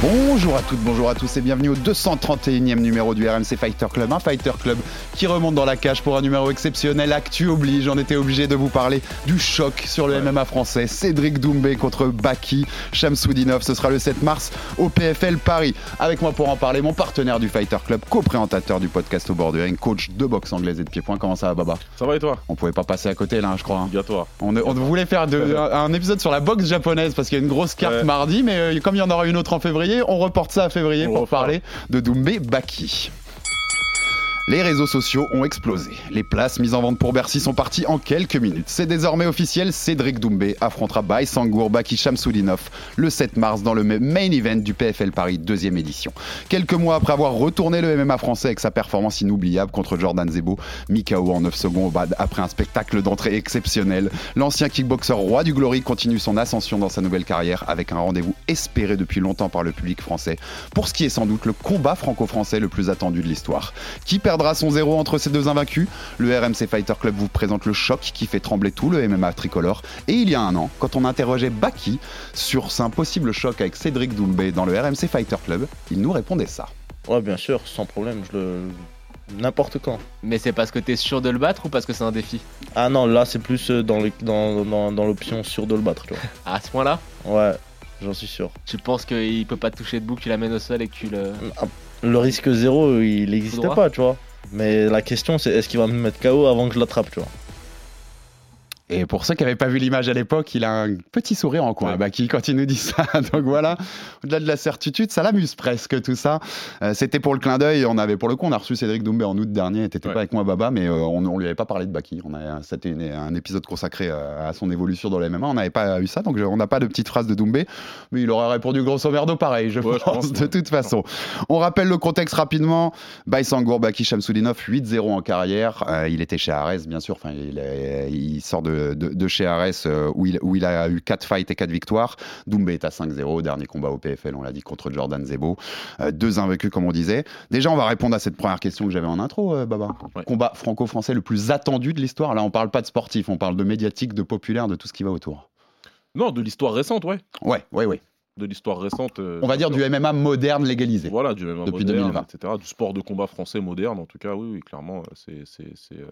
Bonjour à toutes, bonjour à tous et bienvenue au 231e numéro du RMC Fighter Club. Un Fighter Club qui remonte dans la cage pour un numéro exceptionnel. Actu oblige, on était obligé de vous parler du choc sur le MMA français. Cédric Doumbé contre Baki Shamsoudinov. Ce sera le 7 mars au PFL Paris. Avec moi pour en parler, mon partenaire du Fighter Club, co-présentateur du podcast au bord du ring, coach de boxe anglaise et de pied-point. Comment ça va, Baba? Ça va et toi? On pouvait pas passer à côté là, je crois. hein. Obligatoire. On, on voulait faire de- un épisode sur la boxe japonaise parce qu'il y a une grosse carte Ouais. mardi, mais euh, comme il y en aura une autre en février, on reporte ça à février On pour parler de Doumbé Baki. Les réseaux sociaux ont explosé. Les places mises en vente pour Bercy sont parties en quelques minutes. C'est désormais officiel, Cédric Doumbé affrontera Bai Sangour Baki Shamsoudinov le 7 mars dans le main event du PFL Paris deuxième édition. Quelques mois après avoir retourné le MMA français avec sa performance inoubliable contre Jordan Zebo, Mikao en 9 secondes bad après un spectacle d'entrée exceptionnel, l'ancien kickboxer roi du Glory continue son ascension dans sa nouvelle carrière avec un rendez-vous espéré depuis longtemps par le public français pour ce qui est sans doute le combat franco-français le plus attendu de l'histoire. Qui perdra son zéro entre ces deux invaincus Le RMC Fighter Club vous présente le choc qui fait trembler tout le MMA tricolore. Et il y a un an, quand on interrogeait Baki sur un possible choc avec Cédric Doumbé dans le RMC Fighter Club, il nous répondait ça. Ouais, bien sûr, sans problème, je le. N'importe quand. Mais c'est parce que t'es sûr de le battre ou parce que c'est un défi? Ah non, là, c'est plus euh, dans, les- dans, dans, dans l'option sûre de le battre, tu À ce point-là? Vois. Ouais, j'en suis sûr. Tu penses qu'il peut pas te toucher debout, que tu l'amènes au sol et que tu le. Ah, Le risque zéro, il n'existe pas, tu vois. Mais la question, c'est est-ce qu'il va me mettre KO avant que je l'attrape, tu vois. Et pour ceux qui n'avaient pas vu l'image à l'époque, il a un petit sourire en coin, Ouais. Baki, quand il nous dit ça. Donc voilà, au-delà de la certitude, ça l'amuse presque tout ça. Euh, C'était pour le clin d'œil. On avait, pour le coup, on a reçu Cédric Doumbé en août dernier. T'étais Ouais. pas avec moi, Baba, mais euh, on, on lui avait pas parlé de Baki. C'était un épisode consacré euh, à son évolution dans le MMA. On n'avait pas eu ça, donc je- on n'a pas de petite phrase de Doumbé. Mais il aurait répondu grosso merdo pareil, je Ouais, je pense, de toute façon. On rappelle le contexte rapidement. Baisangour Baki Shamsoudinov, 8-0 en carrière. Euh, il était chez Ares, bien sûr. Enfin, il sort de, de- de chez Ares euh, où, il, où il a eu 4 fights et 4 victoires. Doumbé est à 5-0, dernier combat au PFL, on l'a dit, contre Jordan Zebo. Euh, deux invaincus, comme on disait. Déjà, on va répondre à cette première question que j'avais en intro, euh, Baba. Ouais. Combat franco-français le plus attendu de l'histoire. Là, on parle pas de sportif, on parle de médiatique, de populaire, de tout ce qui va autour. Non, de l'histoire récente, ouais. Ouais, ouais, ouais. De l'histoire récente. On va dire du MMA moderne légalisé. Voilà, du MMA Depuis moderne, 2020. etc. Du sport de combat français moderne, en tout cas, oui, oui clairement, c'est c'est c'est, euh,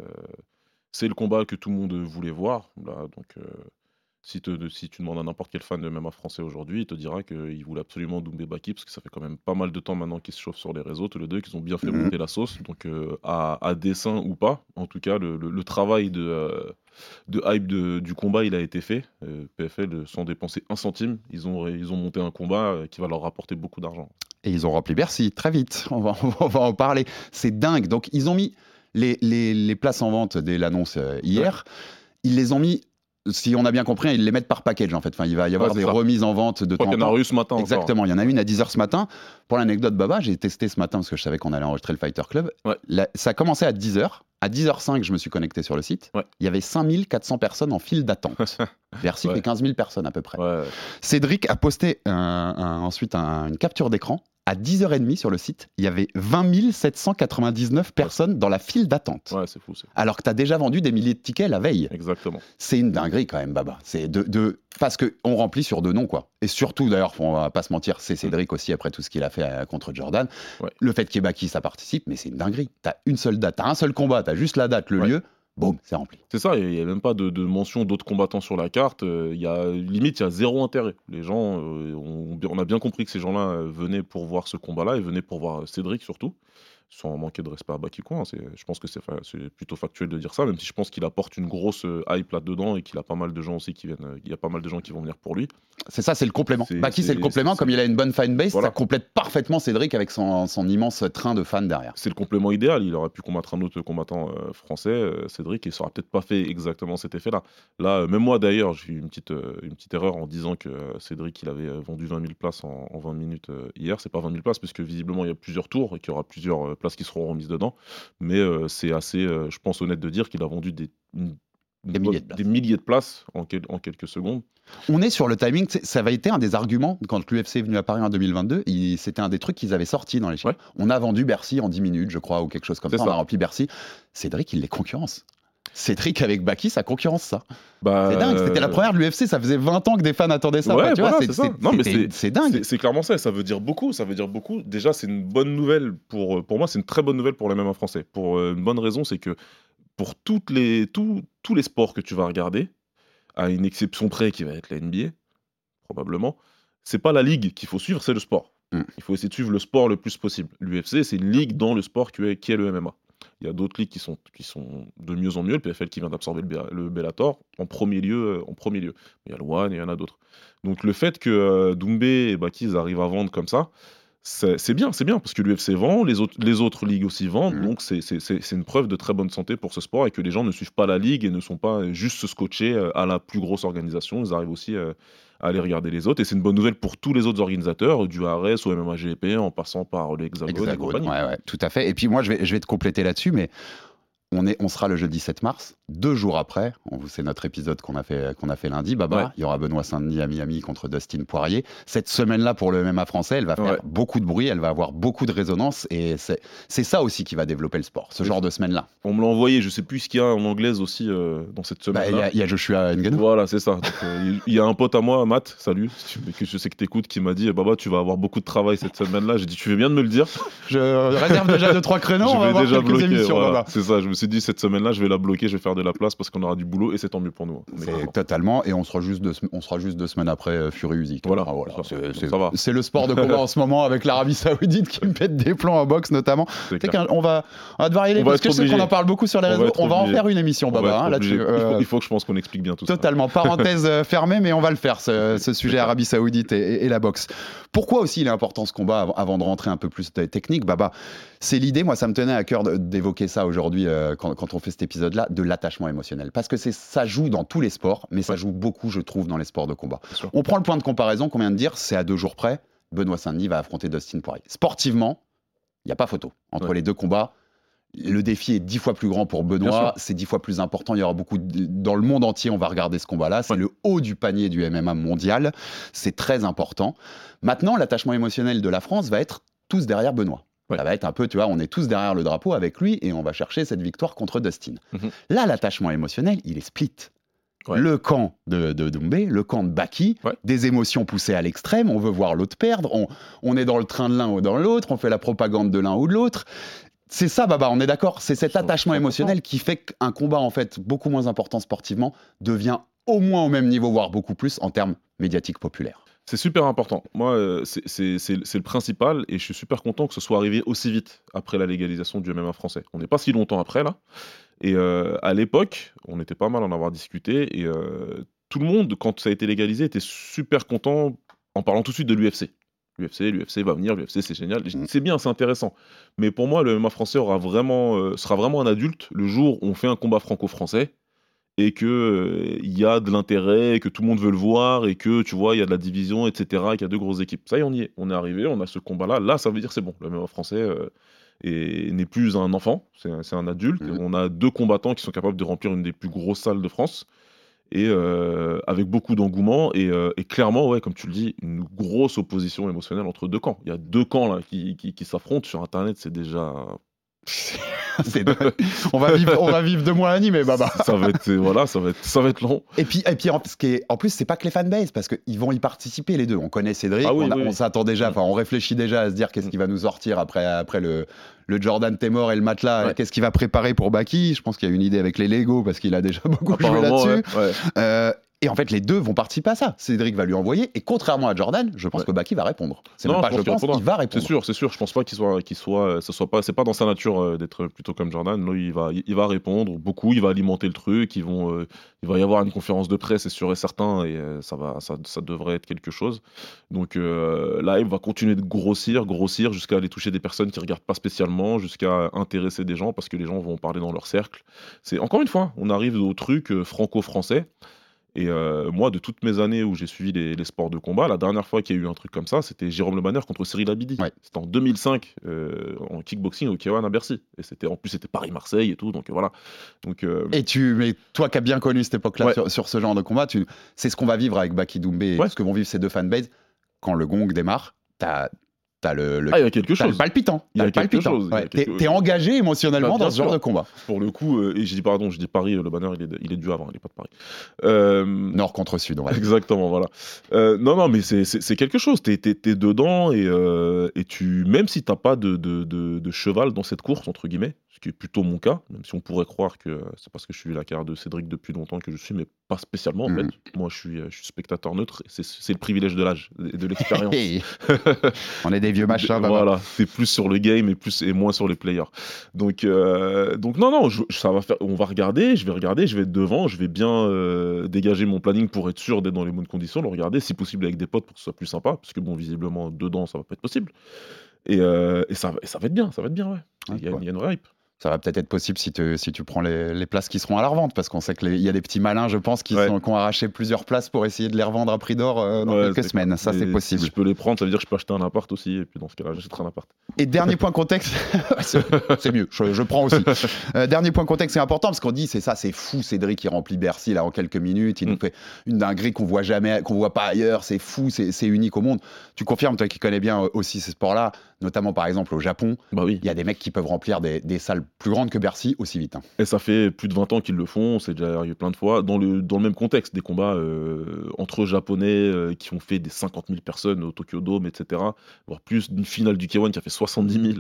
c'est le combat que tout le monde voulait voir. Là, donc, euh, si, te- si tu demandes à n'importe quel fan de MMA français aujourd'hui, il te dira qu'il voulait absolument Doumbé Baki, parce que ça fait quand même pas mal de temps maintenant qu'ils se chauffent sur les réseaux, tous les deux, qu'ils ont bien fait Mhm. monter la sauce. Donc, euh, à, à dessein ou pas, en tout cas, le, le- le travail de, euh, de hype de- du combat, il a été fait. Euh, PFL, euh, sans dépenser un centime, ils ont, ils ont monté un combat euh, qui va leur rapporter beaucoup d'argent. Et ils ont rempli Bercy très vite. On va, on va en parler. C'est dingue. Donc, ils ont mis les, les- les places en vente dès l'annonce euh, hier. Ils les ont mis, si on a bien compris, ils les mettent par package en fait. Enfin, il va y avoir Ouais, des ça. remises en vente de temps en qu'il y en temps. a eu ce matin encore. Exactement, il y en a une à 10h ce matin. Pour l'anecdote, Baba, j'ai testé ce matin parce que je savais qu'on allait enregistrer le Fighter Club. Ouais. La- ça a commencé à 10h. À 10h05, je me suis connecté sur le site. Ouais. Il y avait 5400 personnes en file d'attente. Ouais. fait 15 000 personnes à peu près. Cédric a posté un- un- ensuite un- une capture d'écran. À 10h30 sur le site, il y avait 20 799 personnes dans la file d'attente. ouais, c'est fou. Alors que tu as déjà vendu des milliers de tickets la veille. Exactement. C'est une dinguerie quand même, Baba. C'est de, de- Parce qu'on remplit sur deux noms, quoi. Et surtout, d'ailleurs, on va pas se mentir, c'est Cédric aussi, après tout ce qu'il a fait euh, contre Jordan. Ouais. Le fait qu'il y ait Baki, ça participe, mais c'est une dinguerie. Tu as une seule date, tu un seul combat, tu as juste la date, le Ouais. lieu, boum, c'est rempli. C'est ça, il n'y a même pas de, mention d'autres combattants sur la carte. euh, Il y a, limite, il y a zéro intérêt. Les gens, euh, on, on a bien compris que ces gens-là euh, venaient pour voir ce combat-là et venaient pour voir Cédric surtout. Sans manquer de respect à Baki quoi. hein, Je pense que c'est fa- plutôt factuel de dire ça, même si je pense qu'il apporte une grosse euh, hype là-dedans et qu'il a pas mal de gens aussi qui viennent. euh, Il y a pas mal de gens qui vont venir pour lui. C'est ça, c'est le complément. Baki, c'est le complément. Comme il a une bonne fanbase, Voilà. ça complète parfaitement Cédric avec son, son immense train de fans derrière. C'est le complément idéal. Il aurait pu combattre un autre combattant euh, français, euh, Cédric, et ça aurait peut-être pas fait exactement cet effet-là. Là, même moi d'ailleurs, j'ai eu une petite, une petite erreur en disant que Cédric, il avait vendu 20 000 places en, en 20 minutes hier. C'est pas 20 000 places, parce que visiblement, il y a plusieurs tours et qu'il y aura plusieurs places qui seront remises dedans. Mais euh, c'est assez, euh, je pense, honnête de dire qu'il a vendu des, une- milliers de places. des milliers de places en, quel- en quelques secondes. On est sur le timing. Ça avait été un des arguments quand l'UFC est venu à Paris en 2022. il- C'était un des trucs qu'ils avaient sorti dans les chiffres. Ouais. On a vendu Bercy en 10 minutes, je crois, ou quelque chose comme C'est ça. On a ça. rempli Bercy. Cédric, il les concurrence. Cédric avec Baki, ça concurrence ça. Bah, C'est dingue. C'était la euh, première de l'UFC. Ça faisait 20 ans que des fans attendaient ça. Ouais, voilà, c'est- dingue. C'est- clairement ça, et ça veut dire beaucoup, ça veut dire beaucoup. Déjà, c'est une bonne nouvelle pour, pour moi, c'est une très bonne nouvelle pour les MMA français. Pour euh, une bonne raison, c'est que pour toutes les, tous tous les sports que tu vas regarder, à une exception près qui va être la NBA, probablement, c'est pas la ligue qu'il faut suivre, c'est le sport. Mm. Il faut essayer de suivre le sport le plus possible. L'UFC, c'est une ligue dans le sport qui est, qui est le MMA. Il y a d'autres ligues qui sont, qui sont de mieux en mieux. Le PFL qui vient d'absorber le, Be- le Bellator en premier lieu. euh, En premier lieu. Il y a le One et il y en a d'autres. Donc le fait que euh, Doumbé et Baki ils arrivent à vendre comme ça, c'est bien, c'est bien, parce que l'UFC vend, les autres, les autres ligues aussi vendent, Mhm. donc c'est- une preuve de très bonne santé pour ce sport et que les gens ne suivent pas la ligue et ne sont pas juste scotchés euh, à la plus grosse organisation, ils arrivent aussi euh, à aller regarder les autres, et c'est une bonne nouvelle pour tous les autres organisateurs, du ARS au MMAGP, en passant par l'Hexagone et compagnie. ouais, ouais, tout à fait. Et puis moi, je vais, je vais te compléter là-dessus, mais on, est, on sera le jeudi 7 mars, deux jours après, on- c'est notre épisode qu'on a fait, qu'on a fait lundi, Baba, Ouais. il y aura Benoît Saint-Denis à Miami contre Dustin Poirier. Cette semaine-là, pour le MMA français, elle va faire Ouais. beaucoup de bruit, elle va avoir beaucoup de résonance, et c'est ça aussi qui va développer le sport, ce Oui. genre de semaine-là. On me l'a envoyé, je sais plus ce qu'il y a en anglaise aussi euh, dans cette Bah, semaine. Il y, a- il y a Joshua Ngannou. Voilà, c'est ça. Euh, Il y a un pote à moi, Matt, salut, que je sais que t'écoutes, qui m'a dit Baba, tu vas avoir beaucoup de travail cette semaine-là. J'ai dit Tu fais bien de me le dire? Je réserve déjà deux trois créneaux, je on va avoir déjà bloquer. émissions, voilà. C'est ça, je me suis dit Cette semaine-là, je vais la bloquer, je vais faire de la place parce qu'on aura du boulot et c'est tant mieux pour nous. On content. totalement, et on sera juste deux, on sera juste deux semaines après euh, Fury Usyk. Voilà, Ah, voilà. C'est- le sport de combat en ce moment avec l'Arabie Saoudite qui me pète des plombs en boxe notamment. Qu'on va, on va devoir y aller On parce que je sais qu'on en parle beaucoup sur les On réseaux. On va en faire une émission, On Baba, hein, là-dessus. obligé. Il, faut, Euh, il faut que je pense qu'on explique bien tout ça. Totalement. Parenthèse euh, fermée, mais on va le faire, ce, sujet Arabie Saoudite et, la boxe. Pourquoi aussi il est important ce combat avant, de rentrer un peu plus technique Baba, c'est l'idée, moi ça me tenait à cœur d'évoquer ça aujourd'hui euh, quand, quand on fait cet épisode-là, de l'attachement émotionnel. Parce que ça joue dans tous les sports, mais ça joue beaucoup, je trouve, dans les sports de combat. On prend le point de comparaison qu'on vient de dire, c'est à deux jours près, Benoît Saint-Denis va affronter Dustin Poirier. Sportivement, il n'y a pas photo. Entre Ouais. les deux combats, le défi est dix fois plus grand pour Benoît, c'est dix fois plus important. Il y aura beaucoup de- dans le monde entier, on va regarder ce combat-là. C'est Ouais. le haut du panier du MMA mondial. C'est très important. Maintenant, l'attachement émotionnel de la France va être tous derrière Benoît. Ouais. Ça va être un peu, tu vois, on est tous derrière le drapeau avec lui et on va chercher cette victoire contre Dustin. Mhm. Là, l'attachement émotionnel, il est split. Ouais. Le camp de, de Doumbé, le camp de Baki, Ouais. des émotions poussées à l'extrême, on veut voir l'autre perdre, on, on est dans le train de l'un ou dans l'autre, on fait la propagande de l'un ou de l'autre. C'est ça, Baba, on est d'accord. C'est cet attachement 100%. émotionnel qui fait qu'un combat, en fait, beaucoup moins important sportivement, devient au moins au même niveau, voire beaucoup plus en termes médiatiques populaires. C'est super important. Moi, euh, c'est- le principal et je suis super content que ce soit arrivé aussi vite après la légalisation du MMA français. On n'est pas si longtemps après là. Et euh, à l'époque, on était pas mal en avoir discuté et euh, tout le monde, quand ça a été légalisé, était super content en parlant tout de suite de l'UFC. L'UFC, l'UFC va venir, l'UFC c'est génial. Mm. C'est bien, c'est intéressant. Mais pour moi, le MMA français aura vraiment, euh, sera vraiment un adulte le jour où on fait un combat franco-français et que euh, il y a de l'intérêt, que tout le monde veut le voir et que tu vois il y a de la division, etc. Et qu'il y a deux grosses équipes. Ça y est, on y est, on est arrivé, on a ce combat-là. Là, ça veut dire c'est bon. Le MMA français euh, est- n'est plus un enfant, c'est un, adulte. Mhm. On a deux combattants qui sont capables de remplir une des plus grosses salles de France et euh, avec beaucoup d'engouement et, euh, et clairement, ouais, comme tu le dis, une grosse opposition émotionnelle entre deux camps. Il y a deux camps là qui, qui, qui s'affrontent sur Internet, c'est déjà on, va vivre, on va vivre deux mois animés, Baba. ça va être voilà, ça va être ça va être long. Et puis, et puis en, ce qui est- en plus, c'est pas que les fanbases, parce qu'ils vont y participer les deux. On connaît Cédric, Ah oui, on, a- oui, on oui. s'attend déjà, enfin, on réfléchit déjà à se dire qu'est-ce Mm. qui va nous sortir après, après le, le Jordan Temor et le matelas, Ouais. qu'est-ce qu'il va préparer pour Baki. Je pense qu'il y a une idée avec les Lego, parce qu'il a déjà beaucoup joué là-dessus. ouais, ouais. Euh, Et en fait, les deux vont participer à ça. Cédric va lui envoyer, et contrairement à Jordan, je pense Ouais. que Baki va répondre. C'est pas je je pense il va C'est répondre. sûr, c'est sûr. Je pense pas qu'il soit, qu'il soit, ce soit pas, c'est pas dans sa nature euh, d'être plutôt comme Jordan. Non, il va, il va répondre beaucoup. Il va alimenter le truc. Ils vont, euh, il va y avoir une conférence de presse, c'est sûr et certain, et euh, ça va, ça, ça devrait être quelque chose. Donc euh, là, il va continuer de grossir, grossir jusqu'à aller toucher des personnes qui regardent pas spécialement, jusqu'à intéresser des gens parce que les gens vont en parler dans leur cercle. C'est encore une fois, on arrive au truc euh, franco-français. Et euh, moi, de toutes mes années où j'ai suivi les, les sports de combat, la dernière fois qu'il y a eu un truc comme ça, c'était Jérôme Le Banner contre Cyril Abidi. Ouais. C'était en 2005 euh, en kickboxing au K1 à Bercy. Et c'était en plus c'était Paris-Marseille et tout. Donc voilà. Donc euh, Et tu, mais toi qui as bien connu cette époque-là Ouais. sur, sur ce genre de combat, tu, c'est ce qu'on va vivre avec Baki Doumbé, et Ouais. ce que vont vivre ces deux fanbases. Quand le gong démarre, t'as as le, le, ah, il y a quelque t'as le chose. palpitant. Il y a T'as le quelque palpitant. chose, Ouais. T'es engagé émotionnellement Bah, dans ce genre de combat. Pour le coup, euh, et j'ai dit pardon, j'ai dit Paris, le Banner il est, il est du Havre, il est pas de Paris. Euh, Nord contre sud. Exactement, voilà. Euh, non, non, mais c'est- quelque chose. T'es es, dedans et, euh, et tu, même si t'as pas de, de, de- de cheval dans cette course entre guillemets, ce qui est plutôt mon cas, même si on pourrait croire que c'est parce que je suis la carrière de Cédric depuis longtemps que je suis, mais pas spécialement en Mhm. fait. Moi, je suis, euh, je suis spectateur neutre c'est- le privilège de l'âge et de l'expérience. On est des vieux machins. Voilà, c'est plus sur le game et plus et moins sur les players. Donc, euh, donc non, non, je- ça va faire. On va regarder, je vais regarder, je vais être devant, je vais bien euh, dégager mon planning pour être sûr d'être dans les bonnes conditions, le regarder, si possible avec des potes pour que ce soit plus sympa, parce que bon, visiblement dedans, ça va pas être possible. Et, euh, et ça, et ça va être bien, ça va être bien, ouais. Il y, y a une hype. Ça va peut-être être possible si tu, si tu prends les, les places qui seront à la revente, parce qu'on sait qu'il y a des petits malins, je pense, qui, Ouais. sont- qui ont arraché plusieurs places pour essayer de les revendre à prix d'or euh, dans Ouais, quelques semaines. Ça, c'est Si possible. je peux les prendre, ça veut dire que je peux acheter un appart aussi, et puis dans ce cas-là, j'achèterai un appart. Et dernier point contexte, c'est mieux, je, je prends aussi. Euh, dernier point contexte, c'est important parce qu'on dit c'est ça, c'est fou, Cédric qui remplit Bercy là en quelques minutes, il nous Mm. fait une dinguerie qu'on voit jamais, qu'on voit pas ailleurs, c'est fou, c'est c'est unique au monde. Tu confirmes toi qui connais bien euh, aussi ces sports-là, notamment par exemple au Japon, Bah oui. il y a des mecs qui peuvent remplir des, des salles plus grandes que Bercy aussi vite. hein. Et ça fait plus de 20 ans qu'ils le font, c'est déjà arrivé plein de fois, dans le, dans le même contexte, des combats euh, entre Japonais euh, qui ont fait des 50 000 personnes au Tokyo Dome, etc. Voire plus d'une finale du K1 qui a fait 70 000.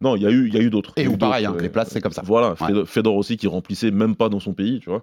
Non, il y a eu, y a eu d'autres. Et eu pareil, hein, les places c'est comme ça. Voilà, Ouais. Fedor, aussi qui remplissait même pas dans son pays, tu vois.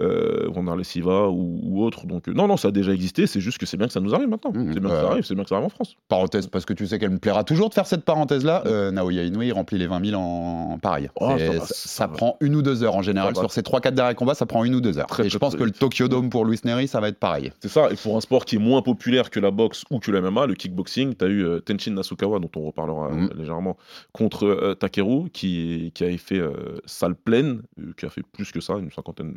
Euh, Wanderlei Silva ou, ou autre. Donc euh, non, non, ça a déjà existé, c'est juste que c'est bien que ça nous arrive maintenant. Mmh, c'est bien que ça arrive, c'est bien que ça arrive en France. Parenthèse, parce que tu sais qu'elle me plaira toujours de faire cette parenthèse-là. Euh, Naoya Inoue, il remplit les 20 000 en, en pareil. Oh, ça prend une ou deux heures en général. Sur ces 3-4 derniers combats, ça prend une ou deux heures. Très, Et je pense que le. Tokyo Dome pour Luis Neri, ça va être pareil. C'est ça, et pour un sport qui est moins populaire que la boxe ou que le MMA, le kickboxing, tu as eu euh, Tenshin Nasukawa, dont on reparlera euh, Mhm. légèrement, contre euh, Takeru, qui, qui avait fait salle pleine, qui a fait plus que ça, une cinquantaine,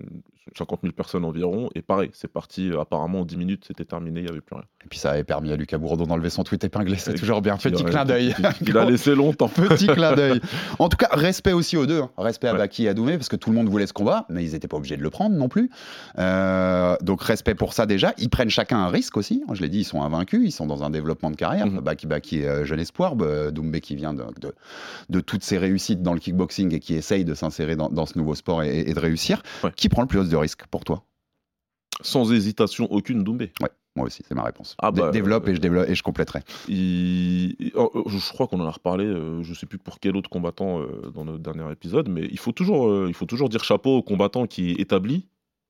50 000 personnes environ, et pareil, c'est parti, apparemment en 10 minutes, c'était terminé, il n'y avait plus rien. Et puis ça avait permis à Lucas Bourdon d'enlever son tweet épinglé. C'est toujours bien. Petit clin d'œil. Il, a laissé longtemps. Petit clin d'œil. En tout cas, respect aussi aux deux. hein. Respect à Ouais. Baki et à Doumé, parce que tout le monde voulait ce combat, mais ils n'étaient pas obligés de le prendre non plus. Euh, donc, respect pour ça déjà. Ils prennent chacun un risque aussi. Je l'ai dit, ils sont invaincus, ils sont dans un développement de carrière. Mhm. Baki Baki, euh, jeune espoir. Doumbé qui vient de, de, de toutes ses réussites dans le kickboxing et qui essaye de s'insérer dans, dans ce nouveau sport et, et de réussir. Ouais. Qui prend le plus de risques pour toi? Sans hésitation aucune, Doumbé. Moi aussi, c'est ma réponse. Ah bah, développe euh, et je, développe, et je compléterai. Il- il- oh, Je crois qu'on en a reparlé, euh, je sais plus pour quel autre combattant euh, dans notre dernier épisode, mais il faut toujours, euh, il faut toujours dire chapeau au combattant qui est établi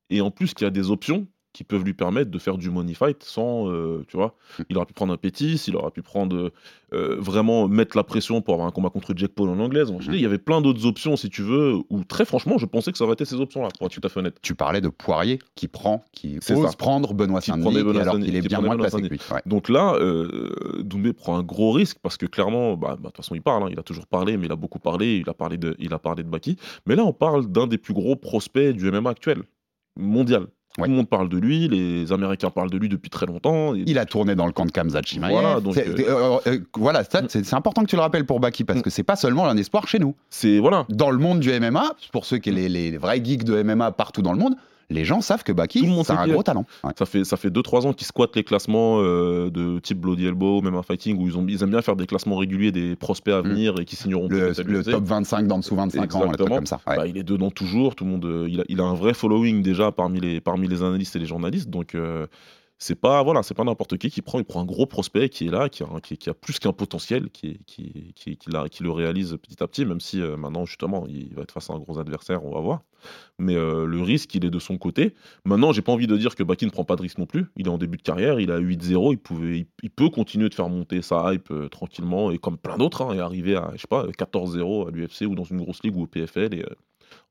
et en plus qui a des options qui peuvent lui permettre de faire du money fight sans, euh, tu vois, Mm. il aurait pu prendre un pétis, il aurait pu prendre euh, vraiment mettre la pression pour avoir un combat contre Jack Paul en anglaise. Je Mm. dis, Il y avait plein d'autres options si tu veux, ou très franchement, je pensais que ça aurait été ces options-là, pour être tout à fait honnête. Tu parlais de Poirier qui prend, qui ose ça. prendre Benoît Saint-Denis, Benoît alors qu'il est bien moins placé que lui. Ouais. Donc là, euh, Doumbé prend un gros risque parce que clairement, bah, bah, de toute façon, il parle, hein, il a toujours parlé, mais il a beaucoup parlé, il a parlé de, il a parlé de Baki. Mais là, on parle d'un des plus gros prospects du MMA actuel, mondial. Ouais. Tout le monde parle de lui, les Américains parlent de lui depuis très longtemps. et- Il a tourné dans le camp de Kamzat Chimaev. Voilà, donc, C'est- euh, euh, euh, voilà, ça, c'est important que tu le rappelles pour Baki parce Mm. que c'est pas seulement un espoir chez nous. C'est voilà, Dans le monde du MMA, pour ceux qui les, les vrais geeks de MMA partout dans le monde, les gens savent que Tout Baki, le monde c'est un gros talent. Ouais. ça fait ça fait deux trois ans qu'ils squattent les classements euh, de type Bloody Elbow, même un fighting où ils ont ils aiment bien faire des classements réguliers des prospects à Mm. venir et qui signeront Le, le top 25 d'en dessous 25 ans, un truc Exactement. comme ça. ouais. Bah, il est dedans toujours, tout le monde, euh, il, a, il a un vrai following déjà parmi les, parmi les analystes et les journalistes, donc euh, c'est pas voilà, c'est pas n'importe qui qui prend, il prend un gros prospect qui est là, qui a, qui, qui a plus qu'un potentiel, qui, qui, qui, qui, le réalise petit à petit, même si euh, maintenant justement il va être face à un gros adversaire, on va voir. Mais euh, le risque, il est de son côté. Maintenant, j'ai pas envie de dire que Baki ne prend pas de risque non plus. Il est en début de carrière, il a 8-0, il pouvait, il, peut continuer de faire monter sa hype euh, tranquillement et comme plein d'autres, hein, et arriver à je sais pas 14-0 à l'UFC ou dans une grosse ligue ou au PFL et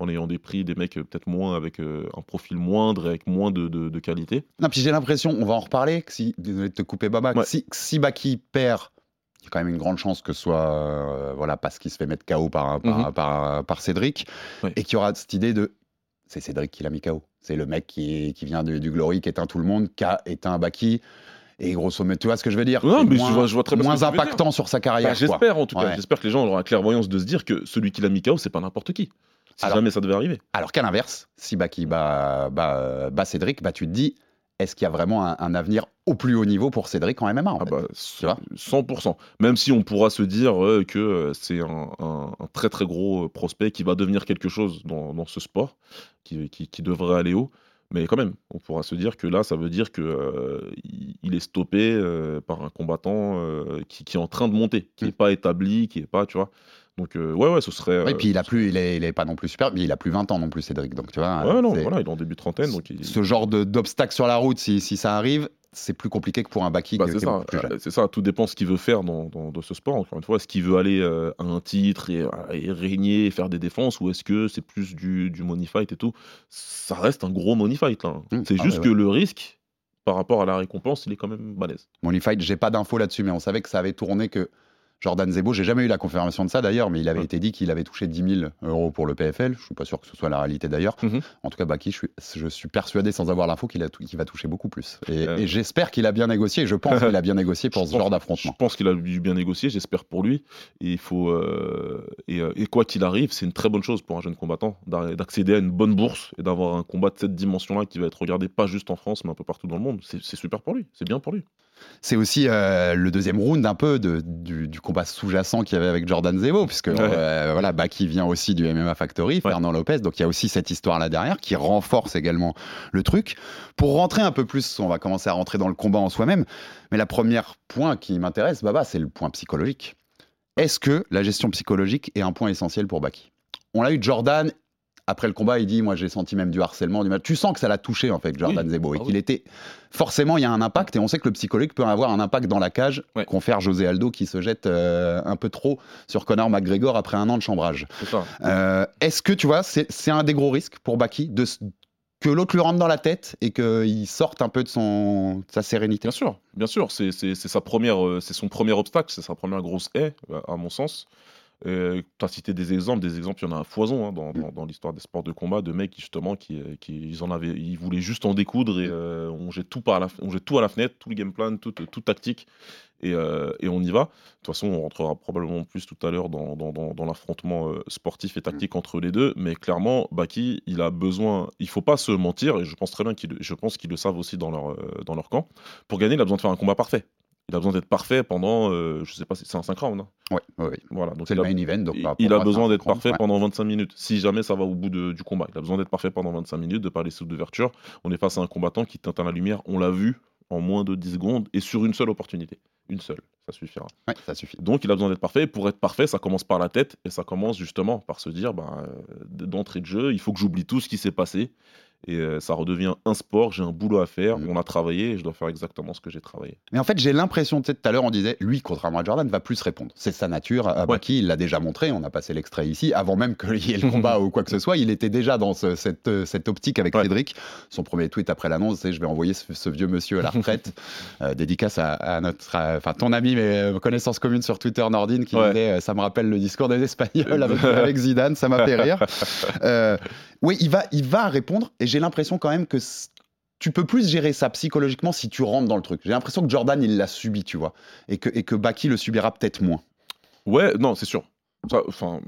en ayant des prix, des mecs euh, peut-être moins avec euh, un profil moindre et avec moins de, de- de qualité. Non, puis j'ai l'impression, on va en reparler, que si, désolé de te couper Baba, que Ouais. si, si Baki perd, il y a quand même une grande chance que ce soit, euh, voilà, parce qu'il se fait mettre KO par, par, Mhm. par- par Cédric, et qu'il y aura cette idée de, c'est Cédric qui l'a mis KO. C'est le mec qui, qui vient du, du Glory, qui éteint tout le monde, qui a éteint Baki, et grosso modo, tu vois ce que je veux dire? Non, mais je moins, vois- je vois très ce moins impactant sur sa carrière. Bah. J'espère en tout cas. Ouais. J'espère que les gens auront la clairvoyance de se dire que celui qui l'a mis KO, c'est pas n'importe qui. Si Alors- jamais ça devait arriver. Alors qu'à l'inverse, si Baki bat, bat, bat Cédric, bah, tu te dis, est-ce qu'il y a vraiment un, un avenir au plus haut niveau pour Cédric en MMA en Ah bah, Tu vois 100%. Même si on pourra se dire euh, que euh, c'est un, un- un très très gros euh, prospect qui va devenir quelque chose dans, dans ce sport, qui, qui- qui devrait aller haut. Mais quand même, on pourra se dire que là, ça veut dire que euh, il- il est stoppé euh, par un combattant euh, qui, qui est en train de monter, qui Mm. n'est pas établi, qui est pas, tu vois. Donc euh, ouais, ouais, ce serait. Oui, euh, puis il a plus, il est, il est pas non plus super, mais il a plus 20 ans non plus, Cédric. Donc tu vois, Ouais, non, voilà, il est en début de trentaine, donc il- ce genre d'obstacle sur la route, si, si ça arrive, c'est plus compliqué que pour un Baki Bah, qui, c'est ça, euh, ça, tout dépend ce qu'il veut faire dans, dans- dans ce sport. Encore une fois, est-ce qu'il veut aller euh, à un titre et, et régner et faire des défenses ou est-ce que c'est plus du, du money fight et tout? Ça reste un gros money fight. là. Mmh, c'est ah juste ouais, que le risque par rapport à la récompense, il est quand même balèze. Money Fight, j'ai pas d'infos là-dessus, mais on savait que ça avait tourné que Jordan Zebo, j'ai jamais eu la confirmation de ça d'ailleurs, mais il avait Ouais. été dit qu'il avait touché 10 000 euros pour le PFL. Je suis pas sûr que ce soit la réalité d'ailleurs. Mhm. En tout cas, Baki, je suis, je suis persuadé sans avoir l'info qu'il va toucher beaucoup plus. Et, Euh. et j'espère qu'il a bien négocié. Et je pense qu'il a bien négocié pour Je ce pense- genre Je d'affrontement. pense qu'il a dû bien négocier, j'espère pour lui. Et, il faut, euh, et, euh, et quoi qu'il arrive, c'est une très bonne chose pour un jeune combattant d'a- d'accéder à une bonne bourse et d'avoir un combat de cette dimension-là qui va être regardé pas juste en France, mais un peu partout dans le monde. C'est super pour lui, c'est bien pour lui. C'est aussi euh, le deuxième round un peu de- du, du combat sous-jacent qu'il y avait avec Jordan Zebo, puisque Ouais. euh, voilà, Baki vient aussi du MMA Factory, Fernand Lopez, donc il y a aussi cette histoire-là derrière qui renforce également le truc. Pour rentrer un peu plus, on va commencer à rentrer dans le combat en soi-même, mais la première point qui m'intéresse, Baba, c'est le point psychologique. Est-ce que la gestion psychologique est un point essentiel pour Baki On l'a eu Jordan. Après le combat, il dit Moi, j'ai senti même du harcèlement. Du mal. Tu sens que ça l'a touché, en fait, Jordan Oui. Zebo. Et Ah qu'il oui. était. Forcément, il y a un impact. Et on sait que le psychologique peut avoir un impact dans la cage. Ouais. Confère José Aldo qui se jette euh, un peu trop sur Conor McGregor après un an de chambrage. Euh, Est-ce que, tu vois, c'est un des gros risques pour Baki de, que l'autre lui rentre dans la tête et qu'il sorte un peu de, son, de sa sérénité? Bien sûr, bien sûr, c'est sa première, euh, c'est son premier obstacle, c'est sa première grosse haie, à mon sens. Tu as cité des exemples, des exemples, il y en a à foison hein, dans, dans- dans l'histoire des sports de combat, de mecs justement, qui, euh, qui ils en avaient, ils voulaient juste en découdre et euh, on jette tout par la, on jette tout à la fenêtre, tout le game plan, tout, tout tactique et, euh, et on y va. De toute façon, on rentrera probablement plus tout à l'heure dans, l'affrontement euh, sportif et tactique entre les deux, mais clairement, Baki, il a besoin, il faut pas se mentir et je pense très bien qu'ils, qu'ils le savent aussi dans leur, euh, dans leur camp. Pour gagner, il a besoin de faire un combat parfait. Il a besoin d'être parfait pendant, euh, je sais pas, si c'est un 5 rounds. hein. Ouais, ouais. Voilà, donc C'est le a, main event. Donc il, a besoin d'être parfait Ouais. pendant 25 minutes. Si jamais ça va au bout de- du combat, il a besoin d'être parfait pendant 25 minutes, de pas laisser d'ouverture. On est face à un combattant qui teinte à la lumière, on l'a vu en moins de 10 secondes et sur une seule opportunité. Une seule, ça suffira. Ça suffit. Donc il a besoin d'être parfait. Pour être parfait, ça commence par la tête et ça commence justement par se dire bah, euh, d'entrée de jeu, il faut que j'oublie tout ce qui s'est passé. Et euh, ça redevient un sport, j'ai un boulot à faire, Mm. on a travaillé et je dois faire exactement ce que j'ai travaillé. Mais en fait, j'ai l'impression, tu sais, tout à l'heure, on disait, lui, contrairement à Jordan, va plus répondre. C'est sa nature. À Baki, il l'a déjà montré. On a passé l'extrait ici. Avant même qu'il y ait le combat ou quoi que ce soit, il était déjà dans ce- cette, euh, cette optique avec Ouais. Cédric. Son premier tweet après l'annonce, c'est Je vais envoyer ce, ce vieux monsieur à la retraite. Euh, dédicace à, à notre, enfin, ton ami, mais euh, connaissance commune sur Twitter, Nordine, qui Ouais. disait euh, Ça me rappelle le discours des Espagnols avec, avec Zidane. Ça m'a fait rire. Euh, oui, il va, il va répondre. Et j'ai l'impression quand même que tu peux plus gérer ça psychologiquement si tu rentres dans le truc. J'ai l'impression que Jordan, il l'a subi, tu vois. Et que, et que Baki le subira peut-être moins. Ouais, non, c'est sûr. Enfin,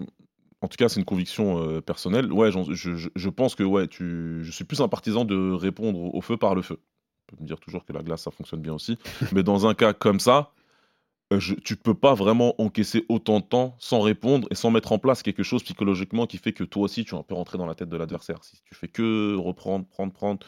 en tout cas, c'est une conviction euh, personnelle. Ouais, je, je- je pense que ouais, tu, je suis plus un partisan de répondre au- feu par le feu. On peut me dire toujours que la glace, ça fonctionne bien aussi. Mais dans un cas comme ça, je- tu peux pas vraiment encaisser autant de temps sans répondre et sans mettre en place quelque chose psychologiquement qui fait que toi aussi tu es un peu rentré dans la tête de l'adversaire. Si tu fais que reprendre, prendre, prendre.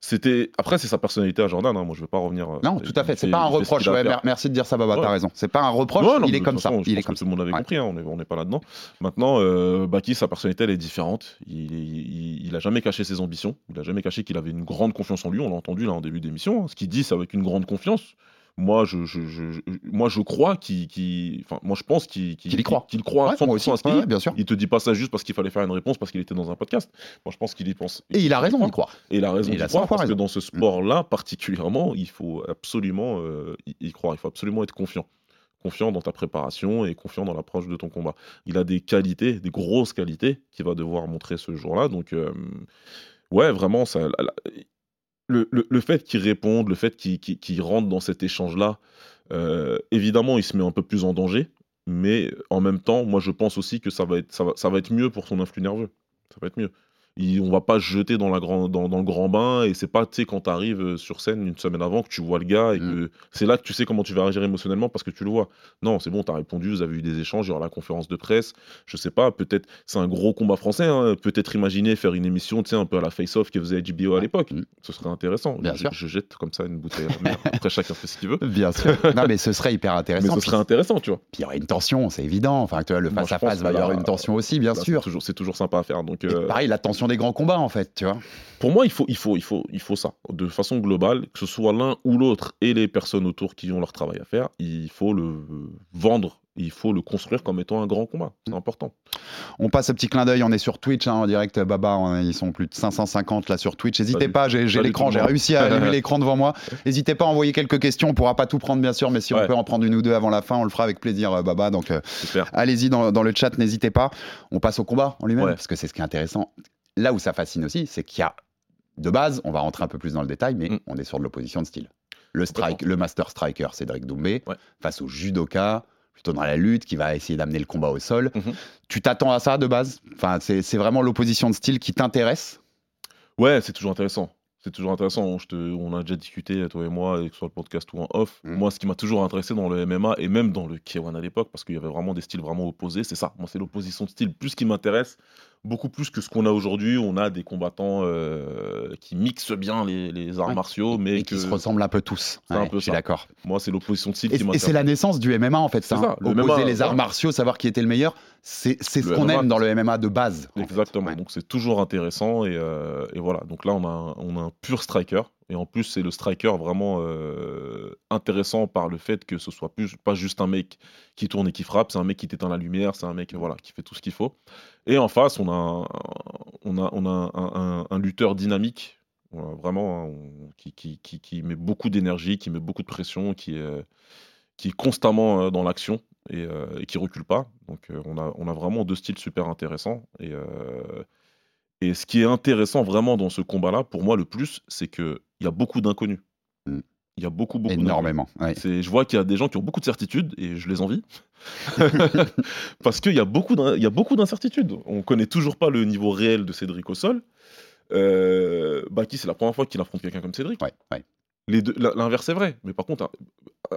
C'était après c'est sa personnalité à Jordan. hein. Moi je vais pas revenir. euh, Non, tout à fait. C'est pas un reproche. Ouais, merci de dire ça, Baba. Ouais. T'as raison. C'est pas un reproche. Ouais, non, il est comme ça. Il est comme ça. Tout le monde avait compris, hein, on n'est pas là-dedans. Maintenant, euh, Baki, sa personnalité, elle est différente. Il, il, il a jamais caché ses ambitions. Il a jamais caché qu'il avait une grande confiance en lui. On l'a entendu là en début d'émission. hein. Ce qu'il dit, c'est avec une grande confiance. Moi, je, je, moi, je crois qu'il, enfin, moi, je pense qu'il, Qu'il y croit. qu'il croit Ouais, 100% moi aussi. à ce qu'il Ouais, bien sûr. Il te dit pas ça juste parce qu'il fallait faire une réponse parce qu'il était dans un podcast. Moi, je pense qu'il y pense. Et il a raison croit. d'y croire. Et il a raison Il d'y croire 100 fois parce que dans ce sport-là, particulièrement, il faut absolument euh, y- croire. Il faut absolument être confiant. Confiant dans ta préparation et confiant dans l'approche de ton combat. Il a des qualités, des grosses qualités qu'il va devoir montrer ce jour-là. Donc, euh, ouais, vraiment, ça, le, fait qu'il réponde, le fait qu'il qu'il rentre dans cet échange-là, euh, évidemment, il se met un peu plus en danger. Mais en même temps, moi, je pense aussi que ça va être, ça va être mieux pour son influx nerveux. Ça va être mieux. Il- on va pas se jeter dans, la grand, dans, dans le grand bain et c'est pas tu sais, quand tu arrives sur scène une semaine avant que tu vois le gars et que c'est là que tu sais comment tu vas réagir émotionnellement parce que tu le vois. Non, c'est bon, tu as répondu, vous avez eu des échanges, il y aura la conférence de presse. Je sais pas, peut-être c'est un gros combat français. hein, Peut-être imaginer faire une émission tu sais, un peu à la face-off que faisait HBO à l'époque. Ce serait intéressant. Bien je, sûr. je jette comme ça une bouteille. mer. Après, chacun fait ce qu'il veut. Bien sûr. non, mais ce serait hyper intéressant. Mais ce serait intéressant, tu vois. Puis il y aurait une tension, c'est évident. Enfin, tu vois, le face à face va y avoir une tension aussi, bien là, sûr. toujours- C'est toujours sympa à faire. Donc, euh, pareil, la tension des grands combats, en fait, tu vois. Pour moi, il faut, il, faut, il, faut, il faut ça. De façon globale, que ce soit l'un ou l'autre et les personnes autour qui ont leur travail à faire, il faut le vendre, il faut le construire comme étant un grand combat. C'est important. On passe un petit clin d'œil, on est sur Twitch hein, en direct, Baba, on- ils sont plus de 550 là sur Twitch. N'hésitez pas, j'ai l'écran, j'ai réussi à allumer l'écran devant moi. N'hésitez pas à envoyer quelques questions, on pourra pas tout prendre bien sûr, mais si on peut en prendre une ou deux avant la fin, on le fera avec plaisir, euh, Baba. Donc euh, allez-y dans, dans le chat, n'hésitez pas. On passe au combat en lui-même, Ouais. parce que c'est ce qui est intéressant. Là où ça fascine aussi, c'est qu'il y a de base, on va rentrer un peu plus dans le détail, mais Mm. on est sur de l'opposition de style. Le, strike, le master striker Cédric Doumbé Ouais. face au judoka, plutôt dans la lutte, qui va essayer d'amener le combat au sol. Mhm. Tu t'attends à ça de base? Enfin, c'est c'est vraiment l'opposition de style qui t'intéresse? Ouais, c'est toujours intéressant. C'est toujours intéressant. Je te, on a déjà discuté, toi et moi, que ce soit le podcast ou en off. Mm. Moi, ce qui m'a toujours intéressé dans le MMA et même dans le K1 à l'époque, parce qu'il y avait vraiment des styles vraiment opposés, c'est ça. Moi, c'est l'opposition de style plus qui m'intéresse, beaucoup plus que ce qu'on a aujourd'hui. On a des combattants euh, qui mixent bien les, les arts Ouais. martiaux, mais et que qui se ressemblent un peu tous. C'est un peu je suis d'accord. moi, c'est l'opposition de style Et, qui et m'intéresse. c'est la naissance du MMA en fait, ça. C'est ça, hein. le Opposer MMA, les arts martiaux, savoir qui était le meilleur, c'est ce qu'on aime dans le MMA de base. en fait. Exactement. Ouais. Donc c'est toujours intéressant et, euh, et voilà. Donc là on a un, on a un pur striker et en plus c'est le striker vraiment euh, intéressant par le fait que ce soit plus pas juste un mec qui tourne et qui frappe, c'est un mec qui t'éteint la lumière, c'est un mec voilà qui fait tout ce qu'il faut. Et en face on a un, on a on a un, lutteur dynamique. Vraiment hein, qui, qui, qui, met beaucoup d'énergie, qui met beaucoup de pression, qui est, euh, qui est constamment euh, dans l'action et, euh, et qui recule pas. Donc on, a, on a vraiment deux styles super intéressants. Et ce qui est intéressant vraiment dans ce combat-là, pour moi le plus, c'est qu'il y a beaucoup d'inconnus. Mm. Il y a beaucoup, beaucoup. Énormément. ouais. Je vois qu'il y a des gens qui ont beaucoup de certitudes et je les envie. Parce qu'il y a beaucoup d'incertitudes. On connaît toujours pas le niveau réel de Cédric au sol. Euh, Baki, c'est la première fois qu'il affronte quelqu'un comme Cédric. Ouais, ouais. L'inverse est vrai. Mais par contre,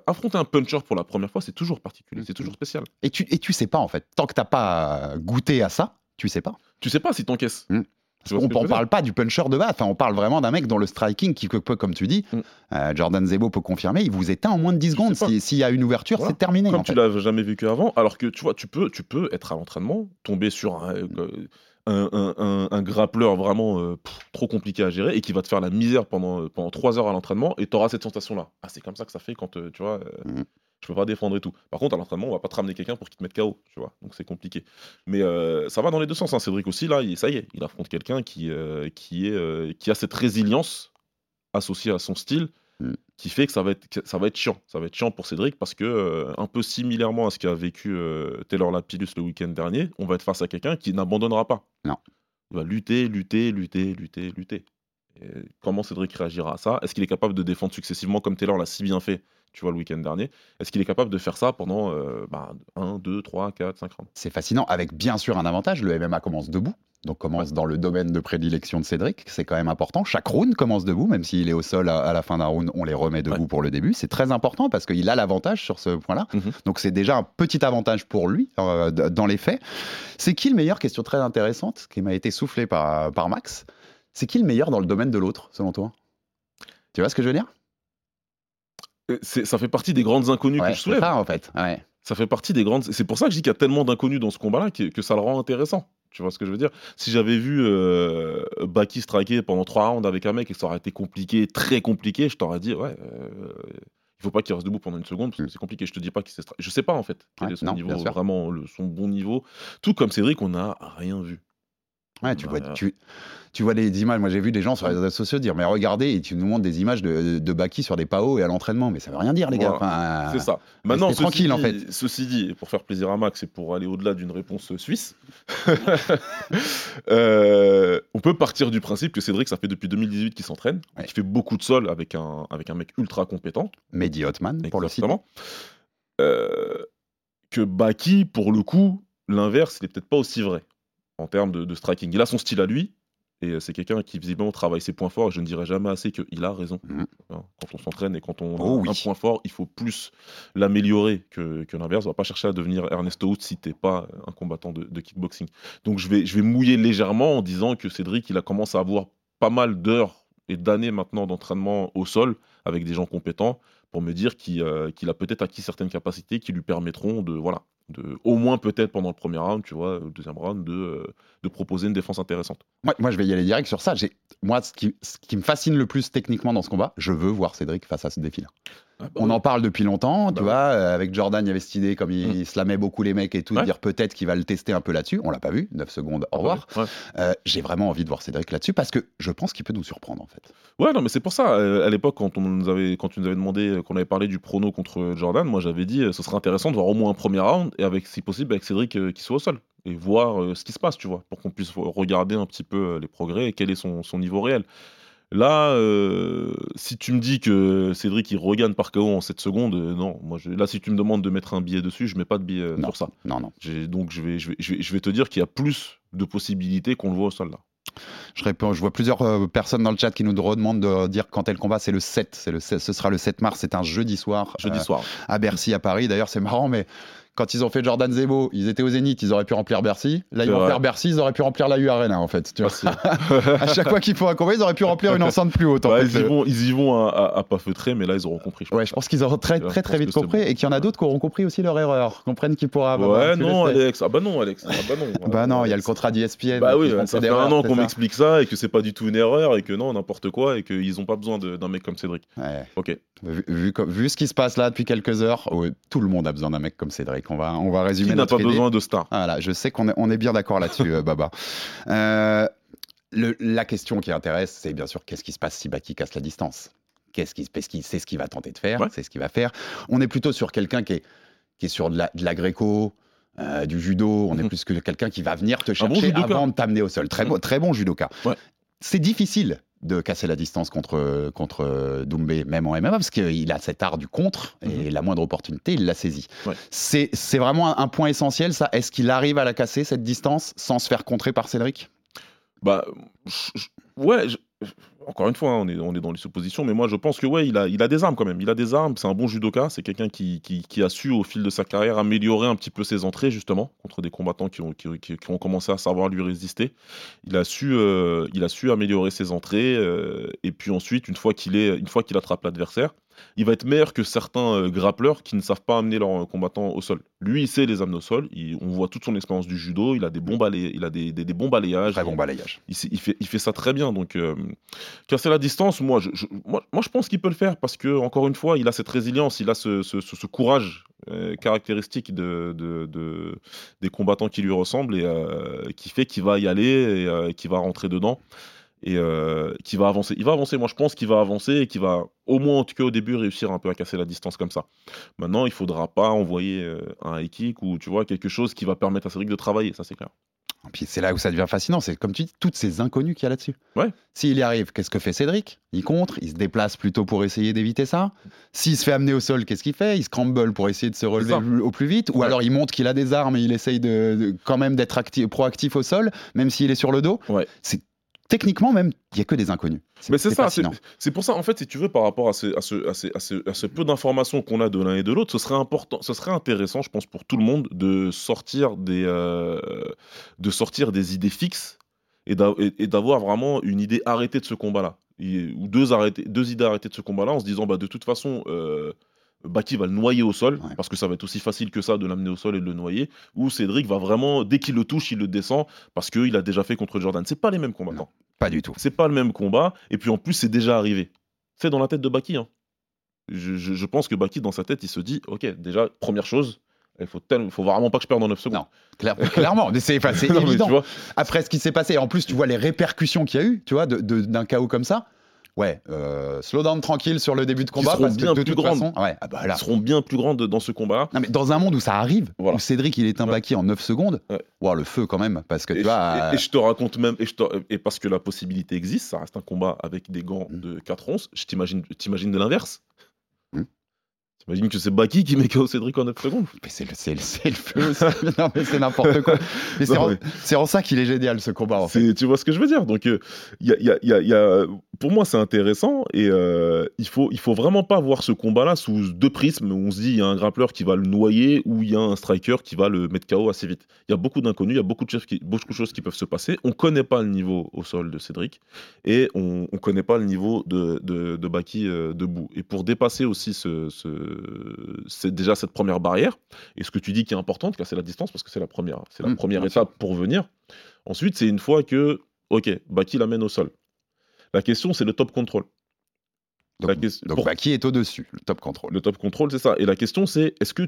affronter un puncher pour la première fois, c'est toujours particulier, Mm. c'est toujours spécial. Et tu, et tu sais pas en fait. Tant que t'as pas goûté à ça, tu sais pas. Tu sais pas si t'encaisses. Mm. Ce On ne parle pas du puncher de base, enfin, on parle vraiment d'un mec dont le striking, qui, comme tu dis, Mm. euh, Jordan Zebo peut confirmer, il vous éteint en moins de 10 Tu secondes. Si- S'il y a une ouverture, Voilà. c'est terminé. Comme tu l'as jamais vécu avant, alors que tu vois, tu peux, tu peux être à l'entraînement, tomber sur un, euh, un, un- un- grappleur vraiment euh, pff, trop compliqué à gérer et qui va te faire la misère pendant, pendant 3 heures à l'entraînement et tu auras cette sensation-là. Ah, c'est comme ça que ça fait quand euh, tu vois. Mhm. Je peux pas défendre et tout. Par contre, à l'entraînement, on va pas te ramener quelqu'un pour qu'il te mette KO, tu vois. Donc c'est compliqué. Mais euh, ça va dans les deux sens. hein. Cédric aussi, là, il- ça y est, il affronte quelqu'un qui, euh, qui, est, euh, qui a cette résilience associée à son style Mm. qui fait que ça va être que ça va être chiant. Ça va être chiant pour Cédric parce que un peu similairement à ce qu'a vécu Taylor Lapillus le week-end dernier, on va être face à quelqu'un qui n'abandonnera pas. Non. Il va lutter, lutter, lutter, lutter, lutter. Et comment Cédric réagira à ça? Est-ce qu'il est capable de défendre successivement comme Taylor l'a si bien fait, tu vois, le week-end dernier Est-ce qu'il est capable de faire ça pendant euh, bah, 1, 2, 3, 4, 5 rounds C'est fascinant, avec bien sûr un avantage, le MMA commence debout. donc commence dans le domaine de prédilection de Cédric, c'est quand même important. Chaque round commence debout, même s'il est au sol à, à la fin d'un round, on les remet debout Ouais. pour le début. C'est très important parce qu'il a l'avantage sur ce point-là. Mhm. Donc c'est déjà un petit avantage pour lui euh, dans les faits. C'est qui le meilleur? Question très intéressante qui m'a été soufflée par, par Max. C'est qui le meilleur dans le domaine de l'autre, selon toi? Tu vois ce que je veux dire? Ça fait partie des grandes inconnues Ouais, que je soulève. ça en fait. Ouais. Ça fait partie des grandes. C'est pour ça que je dis qu'il y a tellement d'inconnus dans ce combat-là que, que ça le rend intéressant. Tu vois ce que je veux dire? Si j'avais vu euh, Baki striker pendant trois rounds avec un mec et que ça aurait été compliqué, très compliqué, je t'aurais dit, ouais, euh, il faut pas qu'il reste debout pendant une seconde parce que c'est compliqué. Je te dis pas qu'il s'est. Je sais pas en fait quel Ouais, est son non, niveau, vraiment le- son bon niveau. Tout comme Cédric, on n'a rien vu. Ouais, tu, vois, Voilà. tu, tu vois des images. Moi, j'ai vu des gens sur les réseaux sociaux dire Mais regardez, et tu nous montres des images de, de Baki sur des PAO et à l'entraînement. Mais ça veut rien dire, les gars. Enfin, C'est ça. Maintenant, tranquille, en fait. Ceci dit, et pour faire plaisir à Max et pour aller au-delà d'une réponse suisse, euh, on peut partir du principe que Cédric, ça fait depuis 2018 qu'il s'entraîne, Ouais. qu'il fait beaucoup de sol avec un, avec un mec ultra compétent, Mehdi Hotman, pour le exactement. Euh, que Baki, pour le coup, l'inverse, il est peut-être pas aussi vrai en termes de, de striking. Il a son style à lui. Et euh, c'est quelqu'un qui visiblement travaille ses points forts. Et je ne dirais jamais assez qu'il a raison. Mhm. Hein, Quand on s'entraîne et quand on a Oh oui. un point fort, il faut plus l'améliorer que, que l'inverse. On va pas chercher à devenir Ernesto Hout si t'es pas un combattant de, de kickboxing. Donc je vais, je vais mouiller légèrement en disant que Cédric, il a commencé à avoir pas mal d'heures et d'années maintenant d'entraînement au sol avec des gens compétents pour me dire qu'il euh, qu'il a peut-être acquis certaines capacités qui lui permettront de, voilà, au moins peut-être pendant le premier round, tu vois, le deuxième round, de, euh, de proposer une défense intéressante. Moi, je vais y aller direct sur ça. Moi, ce qui, ce qui me fascine le plus techniquement dans ce combat, je veux voir Cédric face à ce défi-là. Ah bah On oui. en parle depuis longtemps, tu Bah vois. euh, Avec Jordan, il y avait cette idée, comme il, Mm. il slamait beaucoup les mecs et tout, de dire peut-être qu'il va le tester un peu là-dessus. On l'a pas vu, 9 secondes, au revoir. Ouais. Euh, J'ai vraiment envie de voir Cédric là-dessus parce que je pense qu'il peut nous surprendre, en fait. Ouais, non, mais c'est pour ça. euh, à l'époque, quand, on nous avait, quand tu nous avais demandé, qu'on avait parlé du prono contre Jordan, moi j'avais dit ce serait intéressant de voir au moins un premier round et avec, si possible, avec Cédric euh, qui soit au sol et voir euh, ce qui se passe, tu vois, pour qu'on puisse regarder un petit peu les progrès et quel est son, son niveau réel. Là, euh, si tu me dis que Cédric il regagne par KO en 7 secondes, euh, non. Moi, je- là, si tu me demandes de mettre un billet dessus, je mets pas de billet euh, Non. sur ça. Non, non. Donc, je vais, je, vais, je, vais, je vais te dire qu'il y a plus de possibilités qu'on le voit au sol là. Je, réponds, je vois plusieurs euh, personnes dans le chat qui nous redemandent de dire quand est le combat. C'est le 7. C'est le 7, ce sera le 7 mars. C'est un jeudi soir. Jeudi euh, soir. à Bercy, à Paris. D'ailleurs, c'est marrant, mais quand ils ont fait Jordan Zebo, ils étaient au Zénith, ils auraient pu remplir Bercy. Là, ils vont faire Bercy, ils auraient pu remplir la U Arena, en fait. Tu vois. C'est- à chaque fois qu'ils font un combat, ils auraient pu remplir une enceinte plus haute. En Ouais, fait. ils, y vont, ils y vont à, à- à pas feutrer, mais là, ils auront compris. je Ouais, je pense qu'ils auront très, très, vite compris bon. et qu'il y en a d'autres qui auront compris aussi leur erreur, comprennent qu'ils pourra avoir. Ouais, non. Alex. Ah bah non, Alex. Ah bah non. Bah non, il y a le contrat d'ESPN. Bah oui, ça fait un an qu'on m'explique ça et que c'est pas du tout une erreur et que non, n'importe quoi et qu'ils ont pas besoin d'un mec comme Cédric. Ok. Vu, vu comme- vu ce qui se passe là depuis quelques heures, ouais, tout le monde a besoin d'un mec comme Cédric. On va, on va résumer Qui n'a pas idée. besoin de star Voilà, je sais qu'on est, on est bien d'accord là-dessus, euh, Baba. Euh, le- la question qui intéresse, c'est bien sûr qu'est-ce qui se passe si Baki casse la distance? Qu'est-ce qu'il sait ce qu'il va tenter de faire, Ouais. c'est ce qu'il va faire. On est plutôt sur quelqu'un qui est, qui est sur de la, de la gréco, euh, du judo. On est Mhm. plus que quelqu'un qui va venir te chercher avant de t'amener au sol. Très, bon, très bon judoka. Ouais. C'est difficile de casser la distance contre, contre Doumbé, même en MMA, parce qu'il a cet art du contre, et la moindre opportunité, il la saisit. Mhm. Ouais. C'est c'est vraiment un, un point essentiel, ça. Est-ce qu'il arrive à la casser, cette distance, sans se faire contrer par Cédric? Bah, je- je- ouais, je- encore une fois, hein, on, est, dans les suppositions, mais moi je pense que ouais, il a, des armes quand même. Il a des armes, c'est un bon judoka, c'est quelqu'un qui, qui, a su au fil de sa carrière améliorer un petit peu ses entrées justement contre des combattants qui ont, commencé à savoir lui résister. Il a su, euh, améliorer ses entrées euh, et puis ensuite, une fois qu'il est, une fois qu'il attrape l'adversaire, il va être meilleur que certains euh, grappleurs qui ne savent pas amener leurs euh, combattants au sol. Lui, il sait les amener au sol. Il- on voit toute son expérience du judo. Il a des bons balais, il a des, des, des bons balayages. Très bon balayage. Il, fait, il fait ça très bien. Donc, euh, casser la distance, moi je, je- moi, moi, je pense qu'il peut le faire parce que, encore une fois, il a cette résilience, il a ce, ce- ce- ce courage euh, caractéristique de, de- de- des combattants qui lui ressemblent et euh, qui fait qu'il va y aller et qu'il va rentrer dedans et euh, qui va avancer. Il va avancer, moi je pense qu'il va avancer et qu'il va, au moins en tout cas au début, réussir un peu à casser la distance comme ça. Maintenant, il faudra pas envoyer euh, un high kick ou tu vois quelque chose qui va permettre à Cédric de travailler, ça c'est clair. Puis c'est là où ça devient fascinant, c'est comme tu dis, toutes ces inconnues qu'il y a là-dessus. Ouais. S'il y arrive, qu'est-ce que fait Cédric? Il contre, il se déplace plutôt pour essayer d'éviter ça. S'il se fait amener au sol, qu'est-ce qu'il fait? Il scramble pour essayer de se relever au plus vite. Ou Ouais. alors il montre qu'il a des armes et il essaye de, de- quand même d'être acti- proactif au sol, même s'il est sur le dos. Ouais. C'est techniquement même, il y a que des inconnus. Mais c'est ça, c'est pour ça, en fait, si tu veux, par rapport à ce, à ce, à ce, à ce- à ce peu d'informations qu'on a de l'un et de l'autre, ce serait important, ce serait intéressant, je pense, pour tout le monde de sortir des, euh, de sortir des idées fixes et d'a- et et d'avoir vraiment une idée arrêtée de ce combat-là. Ou deux, arrêtés, deux idées arrêtées de ce combat-là en se disant, bah, de toute façon, euh, Baki va le noyer au sol, Ouais. parce que ça va être aussi facile que ça de l'amener au sol et de le noyer, ou Cédric va vraiment, dès qu'il le touche, il le descend, parce qu'il a déjà fait contre Jordan. C'est pas les mêmes combattants. Pas du tout. C'est pas le même combat. Et puis en plus, c'est déjà arrivé. C'est dans la tête de Baki. hein. Je, je- je pense que Baki, dans sa tête, il se dit Ok, déjà, première chose, il faut, tel- faut vraiment pas que je perde en 9 secondes. Non, clair- clairement, c'est évident. tu vois, Après ce qui s'est passé, en plus, tu vois les répercussions qu'il y a eu, tu vois, d'un chaos comme ça. Ouais, euh, slow down tranquille sur le début de combat seront parce que bien de plus toute grandes. façon, ouais, ah bah là. elles seront bien plus grandes dans ce combat-là. Non, mais dans un monde où ça arrive, Voilà. où Cédric il est un Ouais. Baki en 9 secondes, Ouais. wow, le feu quand même, parce que Et, tu vois, et- et je te raconte même, et, je te- et parce que la possibilité existe, ça reste un combat avec des gants Mm. de 4 onces. Je t'imagine, de l'inverse Mm. T'imagines que c'est Baki qui met KO Cédric en 9 secondes mais c'est le, le- le feu, non mais c'est n'importe quoi. C'est en, ça qu'il est génial ce combat en fait. Tu vois ce que je veux dire Donc, euh, il y a- y a- il y a- il y a- pour moi, c'est intéressant et euh, il faut, il faut vraiment pas voir ce combat-là sous deux prismes où on se dit il y a un grappleur qui va le noyer ou il y a un striker qui va le mettre KO assez vite. Il y a beaucoup d'inconnus, il y a beaucoup de, choses qui, beaucoup de choses qui peuvent se passer. On connaît pas le niveau au sol de Cédric et on, on connaît pas le niveau de, de, de Baki euh, debout. Et pour dépasser aussi ce, ce- c'est déjà cette première barrière, et ce que tu dis qui est importante, c'est la distance, parce que c'est la première, c'est la Mm, première étape pour venir. Ensuite, c'est une fois que, ok, Baki l'amène au sol. La question, c'est le top control. Donc, pour- Baki est au-dessus, le top control? Le top control, c'est ça. Et la question, c'est est-ce que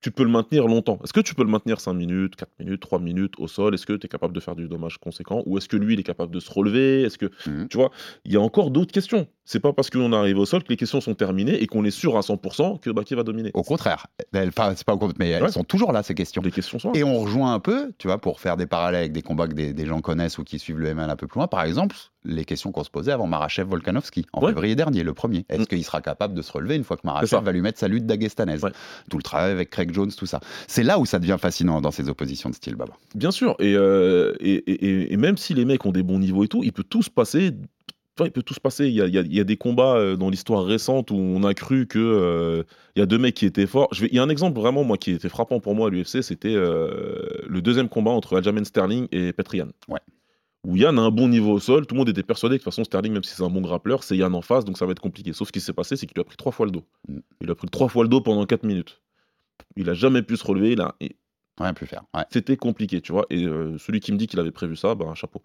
tu peux le maintenir longtemps? Est-ce que tu peux le maintenir 5 minutes, 4 minutes, 3 minutes au sol? Est-ce que tu es capable de faire du dommage conséquent? Ou est-ce que lui, il est capable de se relever? Est-ce que. Mhm. Tu vois, il y a encore d'autres questions. C'est pas parce qu'on arrive au sol que les questions sont terminées et qu'on est sûr à 100% que Baki va dominer. Au contraire, elles- enfin c'est pas au contraire, mais elles Ouais. sont toujours là ces questions. Les questions sont là. Et on rejoint un peu, tu vois, pour faire des parallèles avec des combats que des, des gens connaissent ou qui suivent le ML un peu plus loin. Par exemple, les questions qu'on se posait avant Marachev Volkanovski en Ouais. février dernier, le premier. Est-ce Mm. qu'il sera capable de se relever une fois que. Marachev va lui mettre sa lutte d'Agestanaise Ouais. Tout le travail avec Craig Jones, tout ça. C'est là où ça devient fascinant dans ces oppositions de style, Baba. Bien sûr, et, euh, et, et- et- et même si les mecs ont des bons niveaux et tout, il peut tout se passer. Il peut tout se passer. Il y a, il y a- il y a des combats euh, dans l'histoire récente où on a cru que euh, il y a deux mecs qui étaient forts. Je vais, il y a un exemple vraiment moi qui était frappant pour moi à l'UFC, c'était euh, le deuxième combat entre Aljamain Sterling et Petrian. Ouais. Où Yann a un bon niveau au sol, tout le monde était persuadé que de toute façon Sterling, même si c'est un bon grappleur, c'est Yann en face, donc ça va être compliqué. Sauf ce qui s'est passé, c'est qu'il lui a pris trois fois le dos. Mm. Il a pris trois fois le dos pendant 4 minutes. Il a jamais pu se relever. Il a, et Rien pu faire. Ouais. c'était compliqué, tu vois. Et euh, celui qui me dit qu'il avait prévu ça, ben chapeau.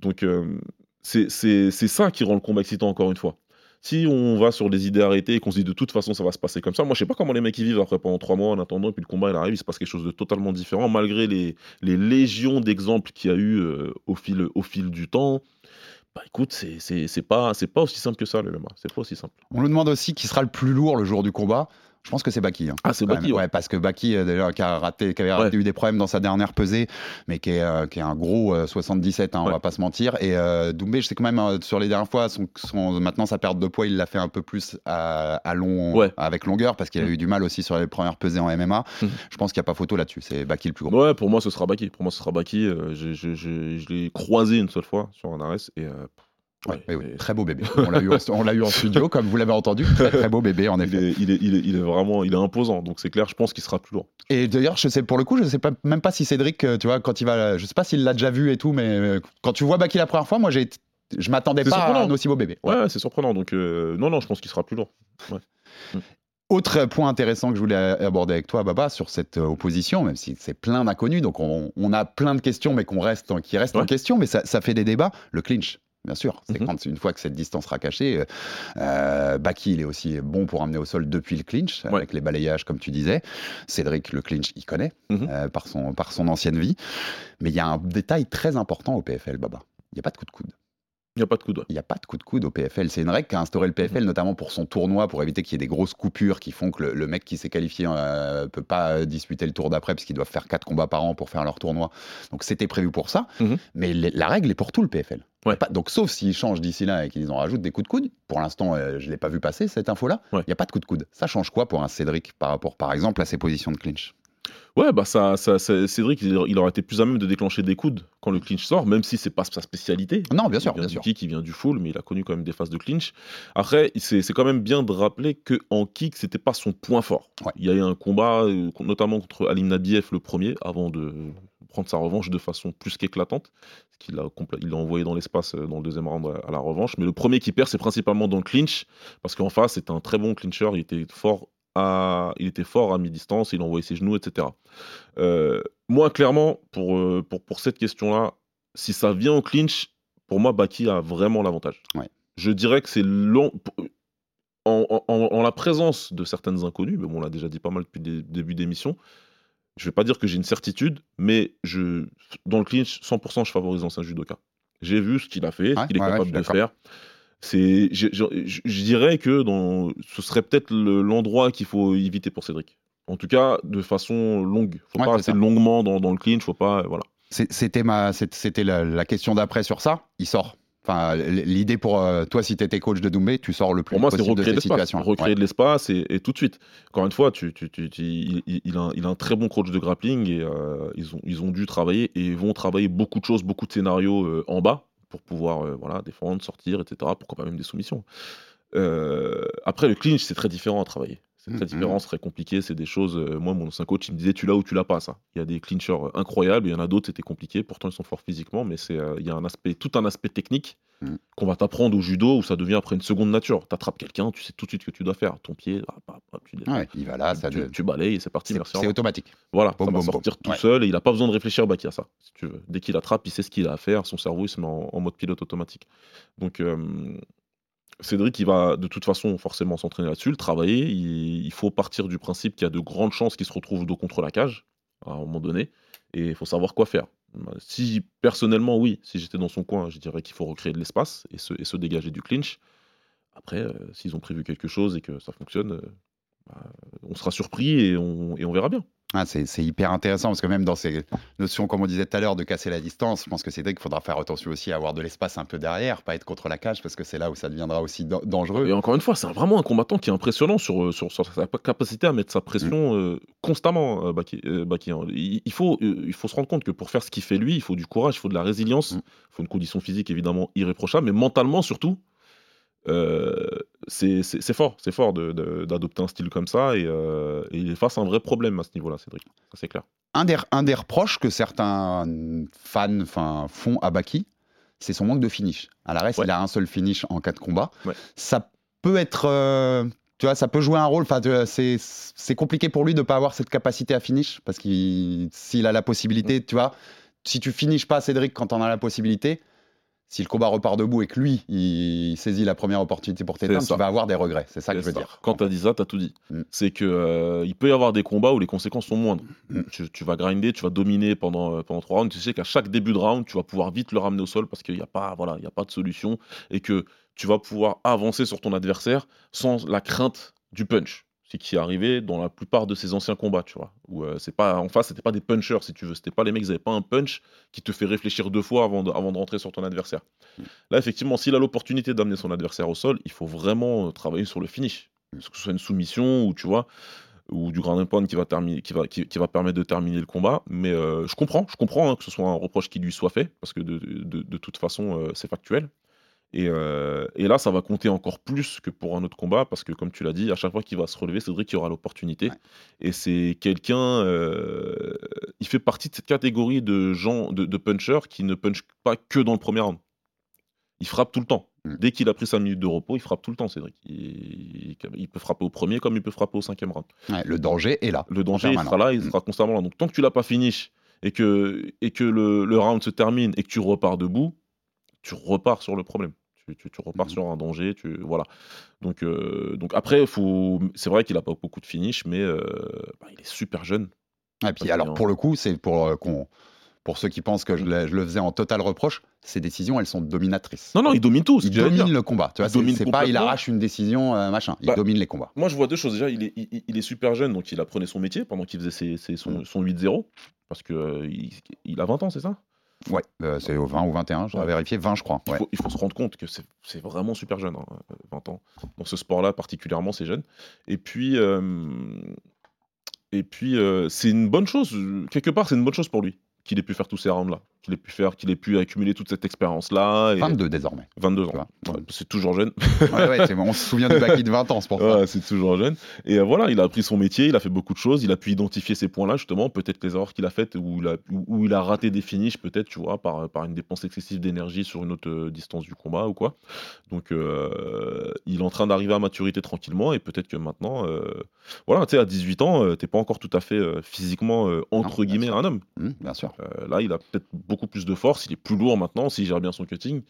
Donc euh, c'est ça qui rend le combat excitant encore une fois. Si on va sur des idées arrêtées et qu'on se dit de toute façon ça va se passer comme ça, moi je sais pas comment les mecs ils vivent après pendant trois mois en attendant, et puis le combat il arrive, il se passe quelque chose de totalement différent, malgré les, légions d'exemples qu'il y a eu euh, au, fil, du temps. Bah écoute, c'est- pas, pas aussi simple que ça le MMA, c'est pas aussi simple. On nous demande aussi qui sera le plus lourd le jour du combat. Je pense que c'est Baki. hein. Ah, c'est Baki, ouais. ouais. parce que Baki, euh, déjà, qui, a raté, qui avait eu des problèmes dans sa dernière pesée, mais qui est, euh, qui est un gros euh, 77, hein, on va pas se mentir. Et euh, Doumbé, je sais quand même, euh, sur les dernières fois, son, son- maintenant sa perte de poids, il l'a fait un peu plus à, à long, avec longueur, parce qu'il a Mm. eu du mal aussi sur les premières pesées en MMA. Je pense qu'il n'y a pas photo là-dessus. C'est Baki le plus gros. Ouais, pour moi ce sera Baki. Pour moi ce sera Baki. euh, je l'ai croisé une seule fois sur un arrêt et euh, Ouais, oui, et- Très beau bébé. On l'a eu, en- on l'a eu en studio, comme vous l'avez entendu. Très, très beau bébé, en il effet. est, il, est, il, est, il est vraiment il est imposant. Donc c'est clair, je pense qu'il sera plus lourd. Et d'ailleurs, je sais pour le coup, je sais pas, même pas si Cédric, euh, tu vois, quand il va, je sais pas s'il l'a déjà vu et tout, mais euh, quand tu vois Baki la première fois, moi, j'ai, je m'attendais pas à surprenant. un aussi beau bébé. Ouais, ouais, c'est surprenant. Donc euh, non, non, je pense qu'il sera plus lourd. Autre point intéressant que je voulais aborder avec toi, Baba, sur cette opposition, même si c'est plein d'inconnus, donc on, on a plein de questions, mais qu'on reste, qui restent en question, mais ça, ça fait des débats. Le clinch. Bien sûr, c'est Mhm. quand une fois que cette distance sera cachée, euh, euh, Baki il est aussi bon pour amener au sol depuis le clinch Ouais. avec les balayages comme tu disais. Cédric le clinch il connaît Mhm. euh, par son par son ancienne vie, mais il y a un détail très important au PFL Baba. Il n'y a pas de coup de coude. Il n'y a pas de coup de doigt. Il n'y a pas de coup de coude au PFL. C'est une règle qu'a instauré le PFL, notamment pour son tournoi, pour éviter qu'il y ait des grosses coupures qui font que le, le mec qui s'est qualifié ne peut pas disputer le tour d'après, parce qu'ils doivent faire quatre combats par an pour faire leur tournoi. Donc c'était prévu pour ça. Mhm. Mais la règle est pour tout le PFL. Ouais. Pas- donc sauf s'ils changent d'ici là et qu'ils en rajoutent des coups de coude. Pour l'instant, euh, je ne l'ai pas vu passer, cette info-là. Il Ouais. n'y a pas de coup de coude. Ça change quoi pour un Cédric par rapport, par exemple, à ses positions de clinch? Ouais, bah ça, Cédric, il, aurait été plus à même de déclencher des coudes quand le clinch sort, même si c'est pas sa spécialité. Non, bien sûr, bien sûr. kick, il vient du full, mais il a connu quand même des phases de clinch. Après, c'est quand même bien de rappeler que en kick, c'était pas son point fort. Ouais. Il y a eu un combat, euh, notamment contre Alim Nabiev le premier, avant de prendre sa revanche de façon plus qu'éclatante. l'a il l'a envoyé dans l'espace euh, dans le deuxième round à, à la revanche. Mais le premier qui perd, c'est principalement dans le clinch, parce qu'en face, c'était un très bon clincher. Il était fort à, il était fort à mi-distance, il envoyait ses genoux, etc. Euh, moi, clairement, pour, euh, pour, pour cette question-là, si ça vient au clinch, pour moi, Baki a vraiment l'avantage. Ouais. Je dirais que c'est long. En, en- en- en la présence de certaines inconnues, mais bon, on l'a déjà dit pas mal depuis le début d'émission, je vais pas dire que j'ai une certitude, mais je, dans le clinch, 100%, je favorise l'ancien judoka. J'ai vu ce qu'il a fait, ce Ouais, qu'il est ouais, ouais, capable je de faire. C'est, je, je- je- je dirais que dans, ce serait peut-être le- l'endroit qu'il faut éviter pour Cédric. En tout cas, de façon longue. Faut Ouais, pas c'est rester ça. longuement dans, dans le clinch. Faut pas, voilà. C'était ma, c'était la, la question d'après sur ça. Il sort. Enfin, l'idée pour euh, toi, si tu étais coach de Doumbé, tu sors le plus Pour moi, c'est possible de recréer de cette l'espace. situation. Recréer de l'espace et, et tout de suite. Encore une fois, tu, tu- tu- tu- il, a un, il a un très bon coach de grappling et euh, ils, ont, ils ont dû travailler et vont travailler beaucoup de choses, beaucoup de scénarios euh, en bas pour pouvoir voilà, défendre, sortir, etc. Pourquoi pas même des soumissions. Après, le clinch, c'est très différent à travailler. C'est très Mhm. différent, c'est très compliqué. C'est des choses. euh, moi, mon ancien coach, il me disait tu l'as ou tu l'as pas, ça. Il y a des clinchers euh, incroyables, il y en a d'autres, c'était compliqué. Pourtant, ils sont forts physiquement, mais c'est, euh, il y a un aspect, tout un aspect technique Mhm. qu'on va t'apprendre au judo où ça devient après une seconde nature. Tu attrapes quelqu'un, tu sais tout de suite ce que tu dois faire. Ton pied, tu, Ouais, il va là, ça tu, de- tu balayes et c'est parti. c'est Merci. c'est automatique. Voilà, ça va sortir tout Ouais. seul et il n'a pas besoin de réfléchir à ça, si tu veux. Dès qu'il attrape, il sait ce qu'il a à faire, son cerveau il se met en, en mode pilote automatique. Donc euh, Cédric, il va de toute façon forcément s'entraîner là-dessus, le travailler. Il, faut partir du principe qu'il y a de grandes chances qu'il se retrouve dos contre la cage à un moment donné et il faut savoir quoi faire. Si personnellement, oui, si j'étais dans son coin, je dirais qu'il faut recréer de l'espace et se, dégager du clinch. Après, euh, s'ils ont prévu quelque chose et que ça fonctionne, euh, bah, on sera surpris et on verra bien. Ah, c'est c'est hyper intéressant parce que même dans ces notions, comme on disait tout à l'heure, de casser la distance, je pense que Cédric, il faudra faire attention aussi à avoir de l'espace un peu derrière, pas être contre la cage parce que c'est là où ça deviendra aussi dan- dangereux. Et encore une fois, c'est vraiment un combattant qui est impressionnant sur, euh, sur, sur sa capacité à mettre sa pression euh, constamment, euh, Baki. euh, Baki, hein. il, il faut, euh, il faut se rendre compte que pour faire ce qu'il fait lui, il faut du courage, il faut de la résilience, Mm. il faut une condition physique évidemment irréprochable, mais mentalement surtout, euh, c'est fort, c'est fort d'adopter un style comme ça et, euh, et il est face à un vrai problème à ce niveau-là, Cédric. Ça c'est clair. Un des, un des reproches que certains fans font à Baki, c'est son manque de finish. À la reste, Ouais. il a un seul finish en cas de combat. Ouais. Ça peut être. euh, tu vois, ça peut jouer un rôle. Enfin, c'est compliqué pour lui de ne pas avoir cette capacité à finish parce qu'il s'il a la possibilité, tu vois, si tu finishes pas Cédric quand on a la possibilité, si le combat repart debout et que lui, il saisit la première opportunité pour t'éteindre, ça. tu vas avoir des regrets. C'est ça que je veux ça. dire. Quand tu as dit ça, tu as tout dit. Mm. C'est que euh, il peut y avoir des combats où les conséquences sont moindres. Mm. Tu, tu vas grinder, tu vas dominer pendant, euh, pendant trois rounds. Tu sais qu'à chaque début de round, tu vas pouvoir vite le ramener au sol parce qu'il n'y a, pas, voilà, y a pas de solution et que tu vas pouvoir avancer sur ton adversaire sans la crainte du punch. C'est qui est arrivé dans la plupart de ses anciens combats, tu vois. Où euh, c'est pas en face, c'était pas des punchers, si tu veux. C'était pas les mecs, ils avaient pas un punch qui te fait réfléchir deux fois avant de, avant de rentrer sur ton adversaire. Là, effectivement, s'il a l'opportunité d'amener son adversaire au sol, il faut vraiment euh, travailler sur le finish. Que ce soit une soumission ou tu vois, ou du grand impact qui va terminer, qui va, qui, qui va permettre de terminer le combat. Mais euh, je comprends, je comprends hein, que ce soit un reproche qui lui soit fait parce que de, de, de toute façon, euh, c'est factuel. Et, euh, et là, ça va compter encore plus que pour un autre combat parce que, comme tu l'as dit, à chaque fois qu'il va se relever, Cédric il aura l'opportunité. Ouais. Et c'est quelqu'un, euh, il fait partie de cette catégorie de gens, de, de punchers qui ne punchent pas que dans le premier round. Il frappe tout le temps. Mm. Dès qu'il a pris sa minute de repos, il frappe tout le temps, Cédric. Il, il peut frapper au premier comme il peut frapper au cinquième round. Ouais, le danger est là. Le danger, il sera là, il Mm. sera constamment là. Donc, tant que tu l'as pas et que, et que le, le round se termine et que tu repars debout, tu repars sur le problème. Tu, tu- tu repars Mhm. sur un danger. Tu, voilà. Donc, euh, donc après, faut... c'est vrai qu'il a pas beaucoup de finish, mais euh, bah, il est super jeune. Et puis Parce alors qu'il pour le coup, c'est pour euh, qu'on pour ceux qui pensent que je le, je le faisais en total reproche, ces décisions, elles sont dominatrices. Non, non, il domine tout. il domine le combat. Tu vois, Il c'est pas il arrache une décision, euh, machin. Il Bah, domine les combats. Moi, je vois deux choses. Déjà, il est, il, il est super jeune, donc il apprenait son métier pendant qu'il faisait ses, ses- Mm. son, son 8-0. Parce que euh, il, il a 20 ans, c'est ça? Ouais, euh, c'est au 20 ou 21, je dois vérifier, 20 je crois. il, faut, il faut se rendre compte que c'est vraiment super jeune, hein, euh, 20 ans. Dans ce sport-là, particulièrement, c'est jeune. Et puis, euh, et puis euh, c'est une bonne chose. Quelque part, c'est une bonne chose pour lui qu'il ait pu faire tous ces rounds-là. Qu'il ait pu faire, qu'il ait pu accumuler toute cette expérience-là. et- 22 désormais. 22 Tu ans. Ouais, c'est toujours jeune. Ouais, ouais, on se souvient du Baki de 20 ans, c'est pour ça. C'est toujours jeune. Et euh, voilà, il a appris son métier, il a fait beaucoup de choses, il a pu identifier ces points-là, justement, peut-être les erreurs qu'il a faites, où il a, où- il a raté des finishes, peut-être, tu vois, par, par une dépense excessive d'énergie sur une autre euh, distance du combat ou quoi. Donc, euh, il est en train d'arriver à maturité tranquillement, et peut-être que maintenant, euh, voilà, tu sais, à 18 ans, t'es pas encore tout à fait physiquement, entre Non, guillemets, sûr. un homme. Hum, bien sûr. Là, il a peut-être beaucoup plus de force, il est plus lourd maintenant, s'il gère bien son cutting.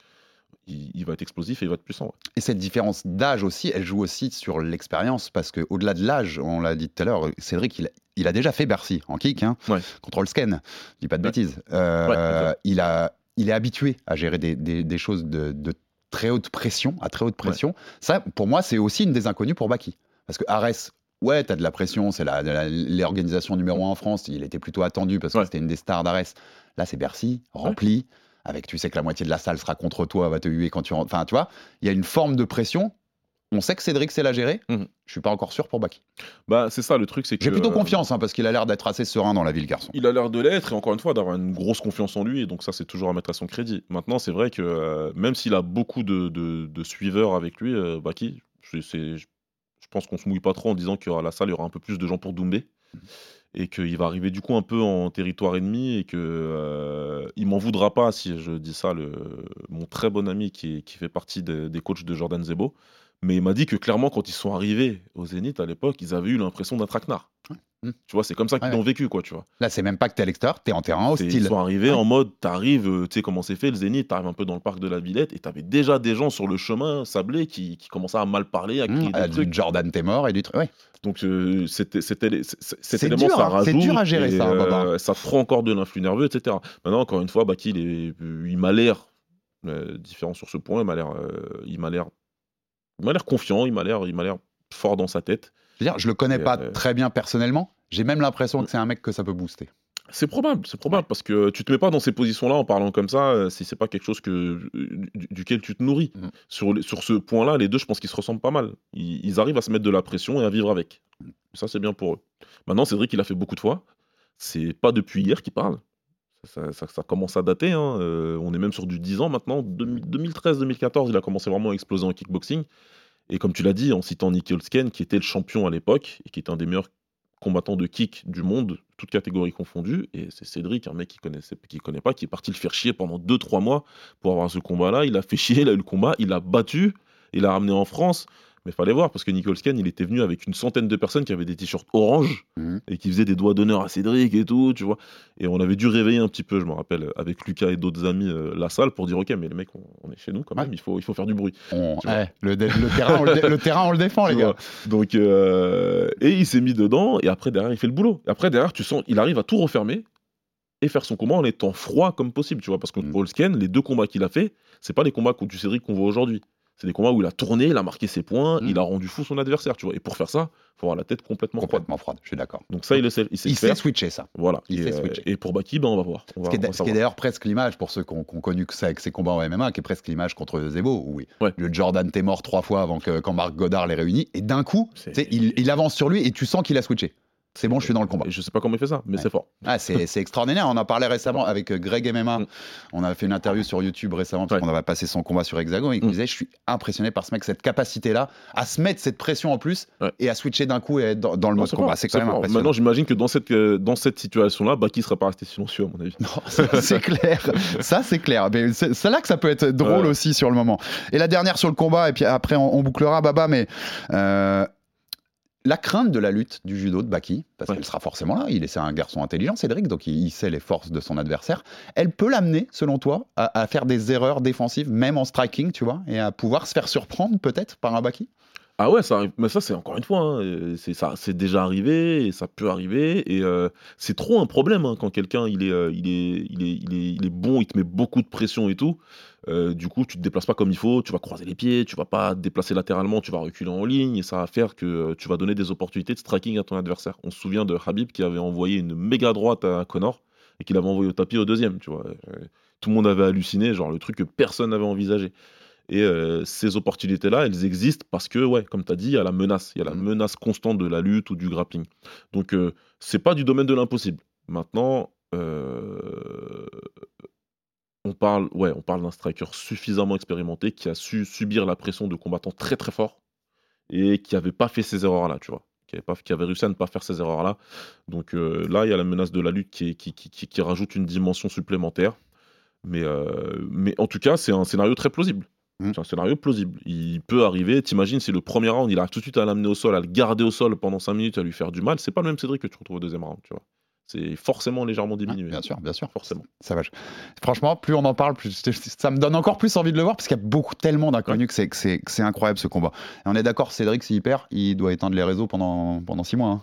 Il, il va être explosif et il va être puissant. ouais. Et cette différence d'âge aussi, elle joue aussi sur l'expérience, parce qu'au-delà de l'âge, on l'a dit tout à l'heure, Cédric, il a, il a déjà fait Bercy en kick, hein, Ouais. contre Holsken, je dis pas de Ouais. bêtises. Euh, il, a, il est habitué à gérer des, des- des choses de, de très haute pression, à très haute pression. Ça, pour moi, c'est aussi une des inconnues pour Baki. Parce que Arès, ouais, t'as de la pression, c'est l'organisation numéro un en France, il était plutôt attendu parce que Ouais. c'était une des stars d'Arès. Là, c'est Bercy, rempli, avec tu sais que la moitié de la salle sera contre toi, va te huer quand tu rentres. Enfin, tu vois, il y a une forme de pression. On sait que Cédric sait la gérer. Mhm. Je suis pas encore sûr pour Baki. Bah, c'est ça le truc, c'est que. J'ai plutôt euh, confiance hein, parce qu'il a l'air d'être assez serein dans la vie, le garçon. Il a l'air de l'être et encore une fois d'avoir une grosse confiance en lui et donc ça c'est toujours à mettre à son crédit. Maintenant c'est vrai que euh, même s'il a beaucoup de, de- de suiveurs avec lui, euh, Baki, c'est- je pense qu'on se mouille pas trop en disant qu'à la salle il y aura un peu plus de gens pour Doumbé et qu'il va arriver du coup un peu en territoire ennemi et que euh, il m'en voudra pas si je dis ça le, mon très bon ami qui, fait partie des, des coachs de Jordan Zebo. Mais il m'a dit que clairement, quand ils sont arrivés au Zénith à l'époque, ils avaient eu l'impression d'un traquenard. Mm. Tu vois, c'est comme ça qu'ils Ouais. l'ont vécu, quoi, tu vois. Là, c'est même pas que t'es à l'extérieur, t'es en terrain hostile. Ils sont arrivés Ouais. en mode, t'arrives, euh, tu sais comment c'est fait, le Zénith, t'arrives un peu dans le parc de la Villette et t'avais déjà des gens sur le chemin sablé qui, qui commençaient à mal parler, à crier Mmh, des euh, trucs. du Jordan t'es mort et du truc. Donc euh, c'était, cet élément, dur, ça hein, c'est rajoute. dur à gérer, et, ça, euh, ça prend encore de l'influx nerveux, etc. Maintenant, encore une fois, Baki, il, est- il m'a l'air euh, différent sur ce point. Il m'a l'air, euh, il m'a l'air, confiant. Il m'a l'air fort dans sa tête. Je veux dire, je le connais Et, pas euh, très bien personnellement. J'ai même l'impression que c'est un mec que ça peut booster. C'est probable, c'est probable parce que tu te mets pas dans ces positions-là en parlant comme ça euh, si c'est pas quelque chose que euh, du- duquel tu te nourris. Mhm. Sur, sur ce point-là, les deux, je pense qu'ils se ressemblent pas mal. Ils, ils arrivent à se mettre de la pression et à vivre avec. Ça, c'est bien pour eux. Maintenant, Cédric, il a fait beaucoup de fois. C'est pas depuis hier qu'il parle. Ça, ça- ça- ça commence à dater. hein. Euh, on est même sur du 10 ans maintenant. 2013-2014, il a commencé vraiment à exploser en kickboxing. Et comme tu l'as dit, en citant Nicky Holzken, qui était le champion à l'époque et qui était un des meilleurs combattants de kick du monde, toutes catégories confondues. Et c'est Cédric, un mec qui connaissait, qui connaît pas, qui est parti le faire chier pendant 2-3 mois pour avoir ce combat-là. Il a fait chier, il a eu le combat, il l'a battu, il l'a ramené en France. Mais fallait voir, parce que Nicholsken, il était venu avec une centaine de personnes qui avaient des t-shirts orange Mhm. et qui faisaient des doigts d'honneur à Cédric et tout, tu vois. Et on avait dû réveiller un petit peu, je me rappelle, avec Lucas et d'autres amis, euh, la salle pour dire Ok, mais les mecs, on, on est chez nous quand même, Ouais. il, faut, il faut faire du bruit. On- le, terrain, on le, terrain, on le défend, les gars. Donc, euh, et il s'est mis dedans, et après, derrière, il fait le boulot. Et après, derrière, tu sens, il arrive à tout refermer et faire son combat en étant froid comme possible, tu vois. Parce que Mm. Paul Sken, les deux combats qu'il a fait, c'est pas les combats contre du Cédric qu'on voit aujourd'hui. C'est des combats où il a tourné, il a marqué ses points, Mm. il a rendu fou son adversaire, tu vois. Et pour faire ça, faut avoir la tête complètement froide. Complètement froide, je suis d'accord. Donc ça, il le sait, il sait Il switcher ça. Voilà. il et, sait euh, switcher. et pour Baki, ben, on va voir. On Ce va- qui est, d'ailleurs presque l'image pour ceux qui ont, connu que ça avec ses combats en MMA, qui est presque l'image contre Zebo, où Ouais. le Jordan t'es mort trois fois avant que quand Marc Godard les réunit, et d'un coup, il, il avance sur lui et tu sens qu'il a switché. C'est bon, je suis dans le combat. Je sais pas comment il fait ça, mais Ouais. c'est fort. Ah, c'est extraordinaire. On en parlait récemment avec euh, Greg MMA. Mm. On a fait une interview sur YouTube récemment parce Ouais. qu'on avait passé son combat sur Hexagon. Et il Mm. disait Je suis impressionné par ce mec, cette capacité-là à se mettre cette pression en plus Ouais. et à switcher d'un coup et être dans, dans le Non, mode combat. C'est quand même fort. impressionnant. Maintenant, j'imagine que dans cette, euh, dans cette situation-là, Baki serait pas resté silencieux, à mon avis? Non, c'est clair. Ça, c'est clair. Mais c'est là que ça peut être drôle aussi sur le moment. Et la dernière sur le combat, et puis après, on, on bouclera, Baba, mais. euh, la crainte de la lutte du judo de Baki, parce Ouais. qu'elle sera forcément là, il est un garçon intelligent, Cédric, donc il, sait les forces de son adversaire. Elle peut l'amener, selon toi, à, à faire des erreurs défensives, même en striking, tu vois, et à pouvoir se faire surprendre peut-être par un Baki? Ah ouais, ça arrive. Mais ça, c'est encore une fois, hein, euh, c'est ça, c'est déjà arrivé et ça peut arriver. Et euh, c'est trop un problème hein, quand quelqu'un il est, euh, il est, il est, il est, il est bon, il te met beaucoup de pression et tout. Euh, du coup, tu te déplaces pas comme il faut, tu vas croiser les pieds, tu vas pas te déplacer latéralement, tu vas reculer en ligne et ça va faire que euh, tu vas donner des opportunités de striking à ton adversaire. On se souvient de Habib qui avait envoyé une méga droite à Connor et qu'il avait envoyé au tapis au deuxième, tu vois. Euh, Tout le monde avait halluciné, genre le truc que personne n'avait envisagé. Et euh, ces opportunités-là, elles existent parce que, ouais, comme tu as dit, il y a la menace. Il y a la Mhm. menace constante de la lutte ou du grappling. Donc, euh, c'est pas du domaine de l'impossible. Maintenant, euh, on parle, ouais, on parle d'un striker suffisamment expérimenté qui a su subir la pression de combattants très très forts et qui avait pas fait ces erreurs-là, tu vois. Qui avait, pas, qui avait réussi à ne pas faire ces erreurs-là. Donc euh, là, il y a la menace de la lutte qui, est- qui, qui, qui- qui rajoute une dimension supplémentaire. Mais, euh, mais en tout cas, c'est un scénario très plausible. Mm. C'est un scénario plausible. Il peut arriver, t'imagines, c'est le premier round, il arrive tout de suite à l'amener au sol, à le garder au sol pendant 5 minutes, à lui faire du mal. C'est pas le même Cédric que tu retrouves au deuxième round, tu vois. C'est forcément légèrement diminué. bien sûr, bien sûr. Forcément. Ça va. Franchement, plus on en parle, plus ça me donne encore plus envie de le voir parce qu'il y a beaucoup tellement d'inconnus que c'est incroyable ce combat. Et on est d'accord, Cédric s'il perd, il doit éteindre les réseaux pendant pendant six mois. hein.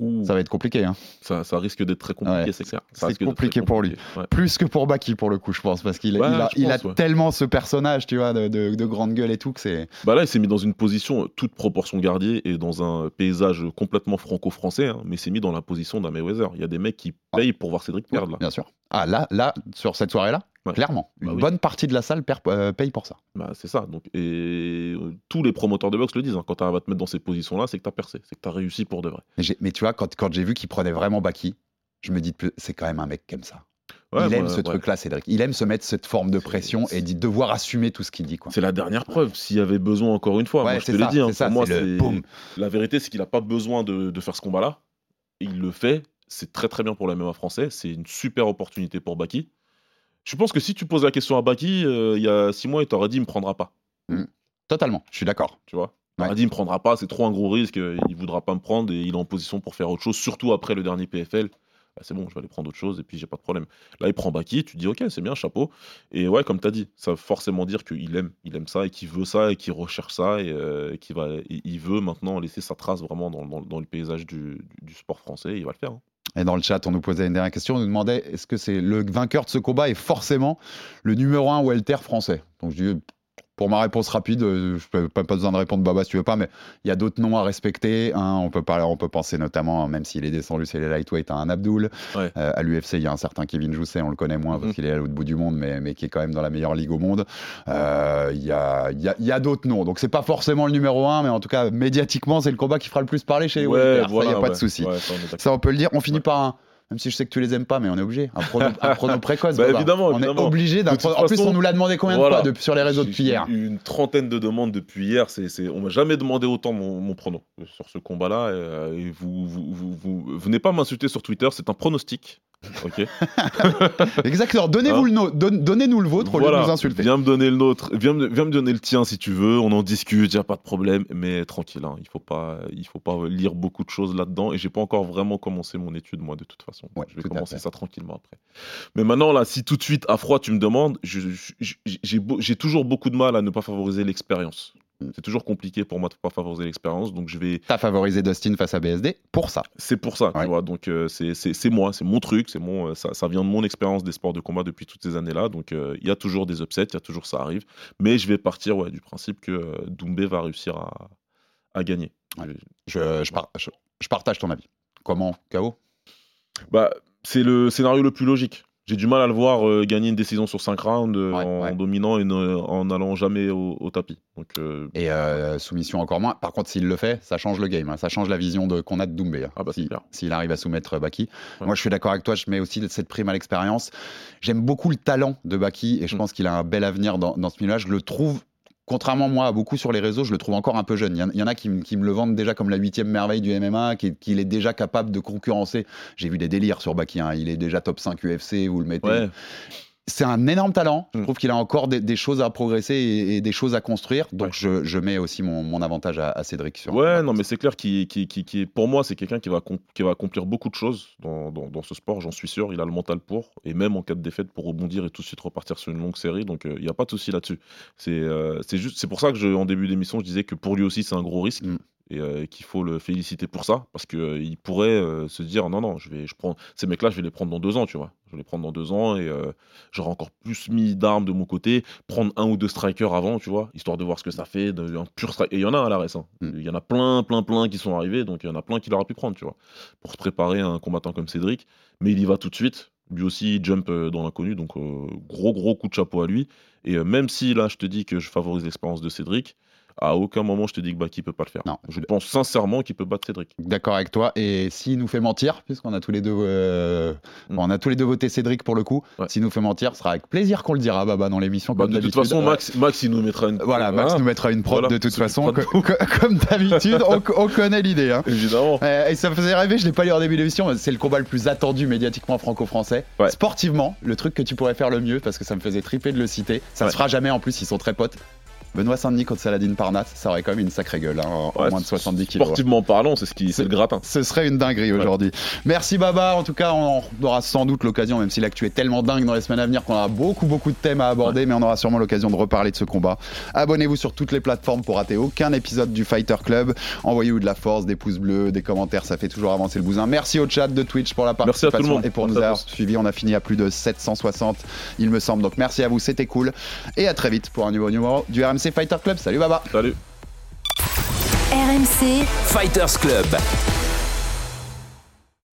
Ouh, Ça va être compliqué, hein. ça, ça risque d'être très compliqué, Ouais, c'est clair. Ça c'est risque d'être très compliqué pour lui. ouais. plus que pour Baki pour le coup, je pense, parce qu'il Ouais, il a, il pense, tellement ce personnage, tu vois, de, de- de grande gueule et tout que c'est. Bah là, il s'est mis dans une position, toute proportion gardée, et dans un paysage complètement franco-français, hein, mais il s'est mis dans la position d'un Mayweather. Il y a des mecs qui payent pour voir Cédric perdre, là. Bien sûr. Ah là, là, sur cette soirée-là, Ouais. clairement, Bah une oui. bonne partie de la salle euh, paye pour ça. Bah, c'est ça. Donc, et euh, tous les promoteurs de boxe le disent. hein, quand tu à te mettre dans ces positions-là, c'est que tu as percé, c'est que tu as réussi pour de vrai. Mais, tu vois, quand, quand j'ai vu qu'il prenait vraiment Baki, je me dis, c'est quand même un mec aime ça. Ouais, il moi, aime ce ouais. truc-là, Cédric. Il aime se mettre cette forme de pression et devoir assumer tout ce qu'il dit. C'est la dernière preuve. S'il y avait besoin, encore une fois, Ouais, moi je te l'ai dit. hein, ça, pour moi, le la vérité, c'est qu'il n'a pas besoin de, de faire ce combat-là. Il le fait. C'est très très bien pour la MMA français. C'est une super opportunité pour Baki. Je pense que si tu poses la question à Baki, euh, il y a six mois, il t'aurait dit il me prendra pas. Totalement, je suis d'accord. Tu vois? Il Ouais. dit il me prendra pas, c'est trop un gros risque, euh, il voudra pas me prendre et il est en position pour faire autre chose, surtout après le dernier PFL. Bah, c'est bon, je vais aller prendre autre chose et puis j'ai pas de problème. Là, il prend Baki, tu te dis ok, c'est bien, chapeau. Et ouais, comme tu as dit, ça veut forcément dire qu'il aime, il aime ça et qu'il veut ça et qu'il recherche ça et, euh, qu'il va, et il veut maintenant laisser sa trace vraiment dans, dans- dans le paysage du, du- du sport français. et il va le faire. hein. Et dans le chat, on nous posait une dernière question. On nous demandait est-ce que c'est le vainqueur de ce combat est forcément le numéro un welter français? Donc, je dis, pour ma réponse rapide, euh, je peux pas, pas besoin de répondre Baba si tu veux pas, mais il y a d'autres noms à respecter. hein. on, peut parler, on peut penser notamment, même s'il est descendu, c'est les lightweight, à un Abdul. Ouais. Euh, à l'UFC, il y a un certain Kevin Jousset, on le connaît moins parce Mhm. qu'il est à l'autre bout du monde, mais, mais qui est quand même dans la meilleure ligue au monde. Euh, Il y a, il y a- il y a d'autres noms. Donc, c'est pas forcément le numéro un, mais en tout cas, médiatiquement, c'est le combat qui fera le plus parler chez les. Ça, il n'y a pas de ouais. souci. Ouais, ça, on peut le dire. On finit Ouais. par un. Même si je sais que tu les aimes pas, mais on est obligé. Un prono, un prono précoce. Bah, évidemment, on évidemment. est obligé d'un prono- En plus, façon, on nous l'a demandé combien Voilà. de fois depuis- sur les réseaux depuis hier Une trentaine de demandes depuis hier. C'est, c'est... On m'a jamais demandé autant mon, mon prono euh, sur ce combat-là. euh, Et, vous, vous, vous, vous- venez pas m'insulter sur Twitter, c'est un pronostic. Ok. Exactement. Donnez-vous Hein le no- donne- Donnez-nous le vôtre au lieu de nous insulter. Viens me donner le nôtre, viens me, viens me donner le tien si tu veux, on en discute, y a pas de problème, mais tranquille, hein, il faut pas, il faut pas lire beaucoup de choses là-dedans et j'ai pas encore vraiment commencé mon étude moi de toute façon. Ouais, je vais commencer ça tranquillement après. Mais maintenant là, si tout de suite à froid tu me demandes, j'ai toujours beaucoup de mal à ne pas favoriser l'expérience. C'est toujours compliqué pour moi de pas favoriser l'expérience, donc je vais T'as favorisé Dustin face à BSD pour ça. c'est pour ça, Ouais. tu vois. Donc euh, c'est- moi, c'est mon truc, c'est mon, euh, ça, ça vient de mon expérience des sports de combat depuis toutes ces années-là. Donc euh, il y a toujours des upsets, il y a toujours ça arrive. Mais je vais partir ouais, du principe que euh, Doumbé va réussir à, à gagner. Ouais. Je- Je, je par- je- je partage ton avis. Comment KO Bah, c'est le scénario le plus logique. J'ai du mal à le voir euh, gagner une décision sur 5 rounds euh, Ouais, en ouais. dominant et ne- en allant jamais au, au tapis. Donc euh, Et soumission encore moins. Par contre, s'il le fait, ça change le game. hein. Ça change la vision de- qu'on a de Doumbé. hein. Ah bah, Si-. S'il arrive à soumettre Baki. Ouais. Moi, je suis d'accord avec toi. Je mets aussi cette prime à l'expérience. J'aime beaucoup le talent de Baki et je Mm. pense qu'il a un bel avenir dans, dans ce milieu-là. Je le trouve. Contrairement moi à beaucoup sur les réseaux, je le trouve encore un peu jeune. Il y en, a qui, me- qui le vendent déjà comme la huitième merveille du MMA, qui- qu'il est déjà capable de concurrencer. J'ai vu des délires sur Baki. hein. Il est déjà top 5 UFC, vous le mettez. C'est un énorme talent. Je Mm. trouve qu'il a encore des, des choses à progresser et, et des choses à construire. Donc, je, je mets aussi mon, mon avantage à, à Cédric sur. Ouais, non, mais c'est clair qu'il, qu'il- pour moi, c'est quelqu'un qui va, qui va accomplir beaucoup de choses dans, dans- dans ce sport, j'en suis sûr. Il a le mental pour, et même en cas de défaite, pour rebondir et tout de suite repartir sur une longue série. Donc, euh, il n'y a pas de souci là-dessus. C'est, euh, c'est juste, c'est pour ça que je, en début d'émission, je disais que pour lui aussi, c'est un gros risque. Mm. Et euh, qu'il faut le féliciter pour ça, parce qu'il pourrait euh, se dire non, non, je vais, je prends ces mecs-là, je vais les prendre dans deux ans, tu vois. Je vais les prendre dans deux ans et euh, j'aurai encore plus mis d'armes de mon côté, prendre un ou deux strikers avant, tu vois, histoire de voir ce que ça fait, de, un pur. Et il y en a à la récent. Mm. Il y en a plein, plein, plein qui sont arrivés, donc il y en a plein qu'il aura pu prendre, tu vois, pour se préparer à un combattant comme Cédric. Mais il y va tout de suite. Lui aussi, il jump euh, dans l'inconnu, donc euh, gros, gros coup de chapeau à lui. Et euh, même si là, je te dis que je favorise l'expérience de Cédric, à aucun moment je te dis que Baki peut pas le faire. Non. Je pense sincèrement qu'il peut battre Cédric. D'accord avec toi. Et s'il nous fait mentir, puisqu'on a tous les deux, euh, Mm. on a tous les deux voté Cédric pour le coup, Ouais. s'il nous fait mentir, ce sera avec plaisir qu'on le dira, Baba, dans l'émission. Bah, de toute façon. Max, Max, il nous mettra une. Voilà, Max Hein, nous mettra une prod Voilà, de toute façon. co- Comme d'habitude, on, on connaît l'idée. Hein. Évidemment. Euh, et ça me faisait rêver, je l'ai pas lu en début d'émission, c'est le combat le plus attendu médiatiquement franco-français. Ouais. Sportivement, le truc que tu pourrais faire le mieux, parce que ça me faisait triper de le citer. Ça Ouais. se fera jamais en plus, ils sont très potes. Benoît Saint-Denis contre Saladin Parnasse, ça aurait quand même une sacrée gueule, hein, en moins de 70 kilos. Sportivement parlant, c'est ce qui, c'est le gratin. Ce serait une dinguerie aujourd'hui. Merci Baba. En tout cas, on aura sans doute l'occasion, même si l'actu est tellement dingue dans les semaines à venir qu'on aura beaucoup, beaucoup de thèmes à aborder, mais on aura sûrement l'occasion de reparler de ce combat. Abonnez-vous sur toutes les plateformes pour rater aucun épisode du Fighter Club. Envoyez-vous de la force, des pouces bleus, des commentaires, ça fait toujours avancer le bousin. Merci au chat de Twitch pour la Merci à tout le participation monde. et pour Merci nous avoir suivis. On a fini à plus de 760, il me semble. Donc merci à vous, c'était cool. Et à très vite pour un nouveau numéro du RMC Fighter Club. Salut Baba. Salut. RMC, Fighters Club.